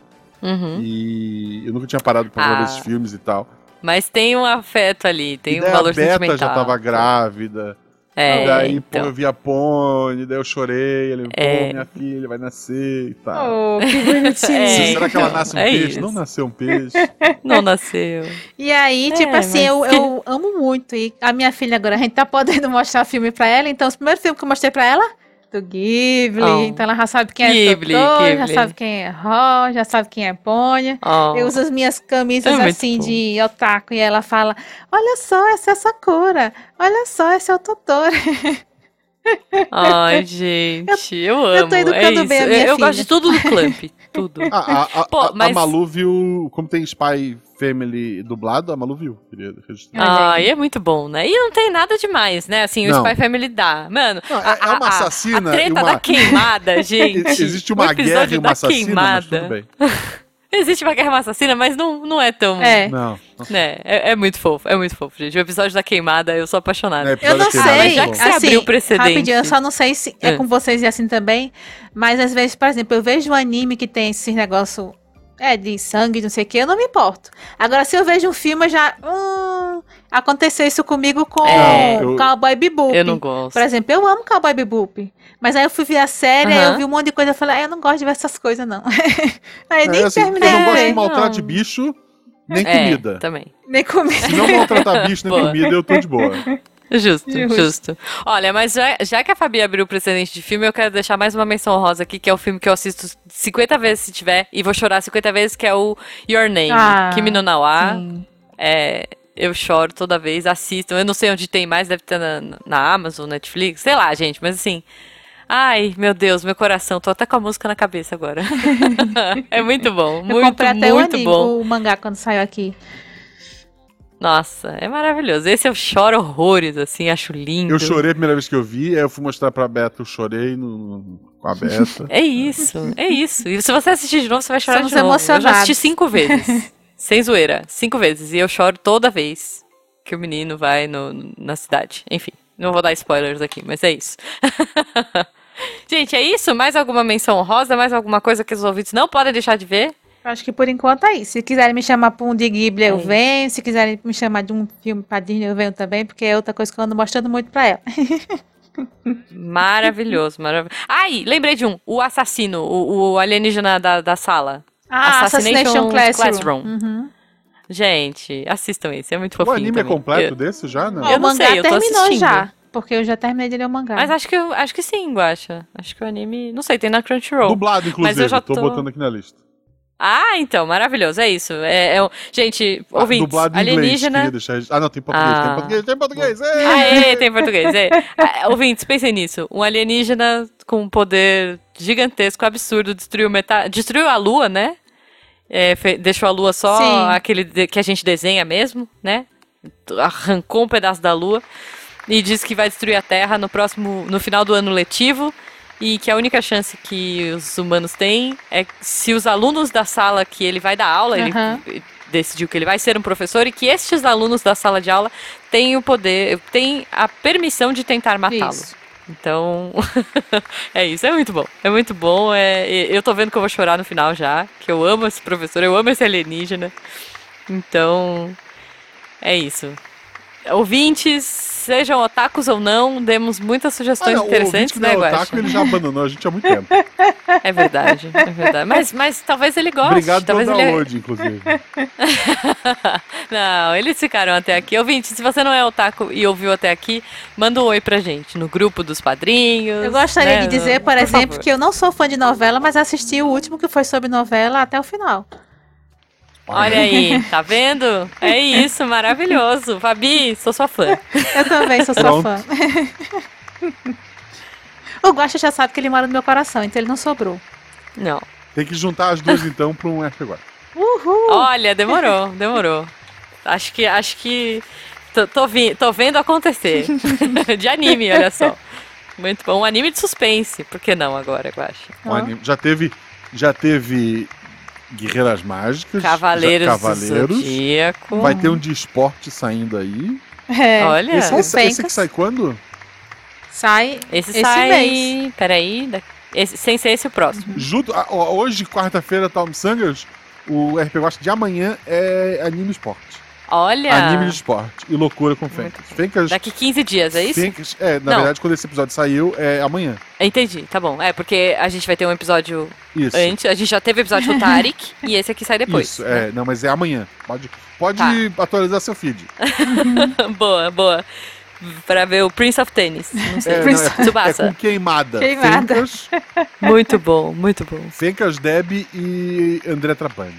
Uhum. E eu nunca tinha parado pra ah. ver esses filmes e tal. Mas tem um afeto ali, tem e um valor a Beta sentimental. já tava grávida. É, e daí, então. pô, eu vi a Pony, daí eu chorei, ele, é. pô, minha filha vai nascer e tal. Oh, que bonitinho. É, Será que ela então, nasce um é peixe? Isso. Não nasceu um peixe. Não nasceu. E aí, é, tipo assim, eu, que... eu amo muito. E a minha filha agora, a gente tá podendo mostrar filme pra ela, então os primeiros filmes que eu mostrei pra ela do Ghibli. Oh. Então ela já sabe quem é Ghibli, Totoro, Ghibli. já sabe quem é Ro, já sabe quem é Ponha. Oh. Eu uso as minhas camisas é assim de otaku e ela fala: Olha só, essa é a Sakura. Olha só, esse é o Totoro. Ai, gente, eu, eu amo. Eu tô educando é bem a minha Eu, filha. eu gosto de tudo do Clamp. Tudo. A, a, Pô, a, mas... a Malu viu. Como tem Spy Family dublado, a Malu viu. Ah, e é muito bom, né? E não tem nada demais, né? Assim, não. o Spy Family dá. Mano, não, é, é, uma assassina. A, treta uma... da queimada, gente. Existe uma guerra e uma assassina, queimada. mas tudo bem. Existe uma guerra assassina, mas não, não é tão. É. Não. É, é, é, muito fofo, é muito fofo, gente. O episódio da queimada, eu sou apaixonada. É, eu não sei. já que você assim, abriu o precedente. Rapidinho, eu só não sei se é, é com vocês e assim também. Mas às vezes, por exemplo, eu vejo um anime que tem esse negócio é, de sangue, não sei o que, eu não me importo. Agora, se eu vejo um filme, eu já. Hum, Aconteceu isso comigo com é, eu, Cowboy Bebop. Eu não gosto. Por exemplo, eu amo Cowboy Bebop. Mas aí eu fui ver a série, aí eu vi um monte de coisa e falei, ah, eu não gosto de ver essas coisas, não. aí é, nem assim, terminei. Eu não gosto de maltrato de bicho, nem é, comida. Também. Nem comida. Se não maltratar bicho nem comida, eu tô de boa. Justo, justo, justo. Olha, mas já, já que a Fabi abriu o precedente de filme, eu quero deixar mais uma menção rosa aqui, que é o filme que eu assisto 50 vezes se tiver, e vou chorar 50 vezes, que é o Your Name, ah, Kimi no Nawa. É, eu choro toda vez, assisto. Eu não sei onde tem mais, deve ter na, na Amazon, Netflix, sei lá, gente, mas assim. Ai, meu Deus, meu coração, tô até com a música na cabeça agora. é muito bom, eu muito, comprei até muito o bom. o mangá quando saiu aqui. Nossa, é maravilhoso. Esse eu choro horrores, assim, acho lindo. Eu chorei a primeira vez que eu vi, aí eu fui mostrar pra Beta, eu chorei no, no com a Beta. é isso, é isso. E se você assistir de novo, você vai chorar Somos de novo. Eu já assisti cinco vezes. sem zoeira, cinco vezes. E eu choro toda vez que o menino vai no, na cidade. Enfim, não vou dar spoilers aqui, mas é isso. Gente, é isso? Mais alguma menção rosa? Mais alguma coisa que os ouvintes não podem deixar de ver? Acho que por enquanto é isso. Se quiserem me chamar para um de Ghibli, eu é venho. Se quiserem me chamar de um filme para Disney, eu venho também, porque é outra coisa que eu ando mostrando muito para ela. maravilhoso, maravilhoso. Ai, lembrei de um. O assassino, o, o alienígena da, da sala. Ah, Assassination, Assassination Classroom. Classroom. Uhum. Gente, assistam esse, é muito fofinho. O anime também. é completo eu... desse já, não? Eu o mangá sei, eu terminou já. Porque eu já terminei de ler o mangá. Mas acho que, acho que sim, Guacha. Acho que o anime. Não sei, tem na Crunchyroll. Dublado, inclusive. Mas eu já tô... tô botando aqui na lista. Ah, então, maravilhoso, é isso. É, é gente, ah, ouvintes, dublado alienígena... Inglês, deixar... Ah, não, tem português, ah. tem português, tem português. Ei! Ah, é, tem português, é. Ah, ouvintes, pensem nisso. Um alienígena com um poder gigantesco, absurdo, destruiu metade... Destruiu a Lua, né? É, deixou a Lua só Sim. aquele que a gente desenha mesmo, né? Arrancou um pedaço da Lua e diz que vai destruir a Terra no próximo, no final do ano letivo e que a única chance que os humanos têm é se os alunos da sala que ele vai dar aula, uhum. ele decidiu que ele vai ser um professor e que estes alunos da sala de aula têm o poder, têm a permissão de tentar matá-lo. Então, é isso, é muito bom. É muito bom. É, eu tô vendo que eu vou chorar no final já, que eu amo esse professor, eu amo esse alienígena. Então, é isso. Ouvintes, sejam otakus ou não, demos muitas sugestões ah, não, interessantes, né, Guaxa? otaku, ele já abandonou a gente há muito tempo. É verdade, é verdade. Mas, mas talvez ele goste. Obrigado talvez pelo download, ele... inclusive. não, eles ficaram até aqui. Ouvinte, se você não é otaku e ouviu até aqui, manda um oi pra gente no grupo dos padrinhos. Eu gostaria né? de dizer, por, por exemplo, favor. que eu não sou fã de novela, mas assisti o último que foi sobre novela até o final. Olha aí, tá vendo? É isso, maravilhoso. Fabi, sou sua fã. Eu também sou sua fã. o Guaxa já sabe que ele mora no meu coração, então ele não sobrou. Não. Tem que juntar as duas então para um F agora. Uhul! Olha, demorou, demorou. Acho que, acho que tô, tô, vi, tô vendo acontecer. de anime, olha só. Muito bom. Um anime de suspense. Por que não agora, Guaxa? Um anime. Já teve, já teve Guerreiras Mágicas. Cavaleiros, já, Cavaleiros. Zodíaco. Vai ter um de esporte saindo aí. É. Olha. Esse, esse, esse que sai quando? Sai esse, esse sai. Mês. Peraí. Esse, sem ser esse o próximo. Junto, hoje, quarta-feira, Tom Sangers, o RP Watch de amanhã é anime esporte. Olha! Anime de esporte e loucura com Fencas. Fencas Daqui 15 dias, é isso? Fencas, é, na Não. verdade, quando esse episódio saiu, é amanhã. Entendi, tá bom. É, porque a gente vai ter um episódio isso. antes. A gente já teve o episódio do Tarek e esse aqui sai depois. Isso, é. Não, mas é amanhã. Pode, pode tá. atualizar seu feed. boa, boa. Pra ver o Prince of Tennis. Não sei. É, Prince não, é, é, com queimada. Queimada. Fencas, muito bom, muito bom. Fencas, Deb e André Trapani.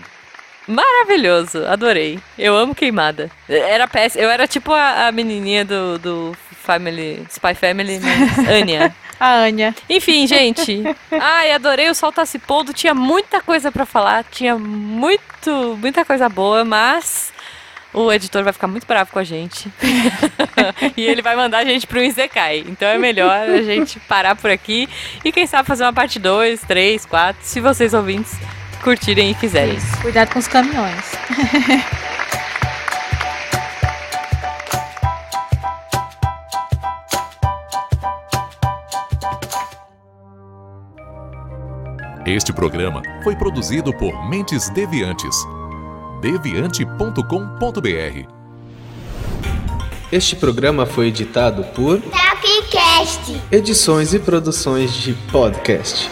Maravilhoso, adorei. Eu amo queimada. Era péssimo. Eu era tipo a, a menininha do, do Family, Spy Family, mas Anya. a Anya. Enfim, gente. Ai, adorei o sol tá se pondo. Tinha muita coisa para falar, tinha muito, muita coisa boa, mas o editor vai ficar muito bravo com a gente. e ele vai mandar a gente pro Izekai. Então é melhor a gente parar por aqui e quem sabe fazer uma parte 2, 3, 4, se vocês ouvintes curtirem e quiserem. Isso. Cuidado com os caminhões. Este programa foi produzido por Mentes Deviantes. deviante.com.br Este programa foi editado por Tapcast. Edições e produções de podcast.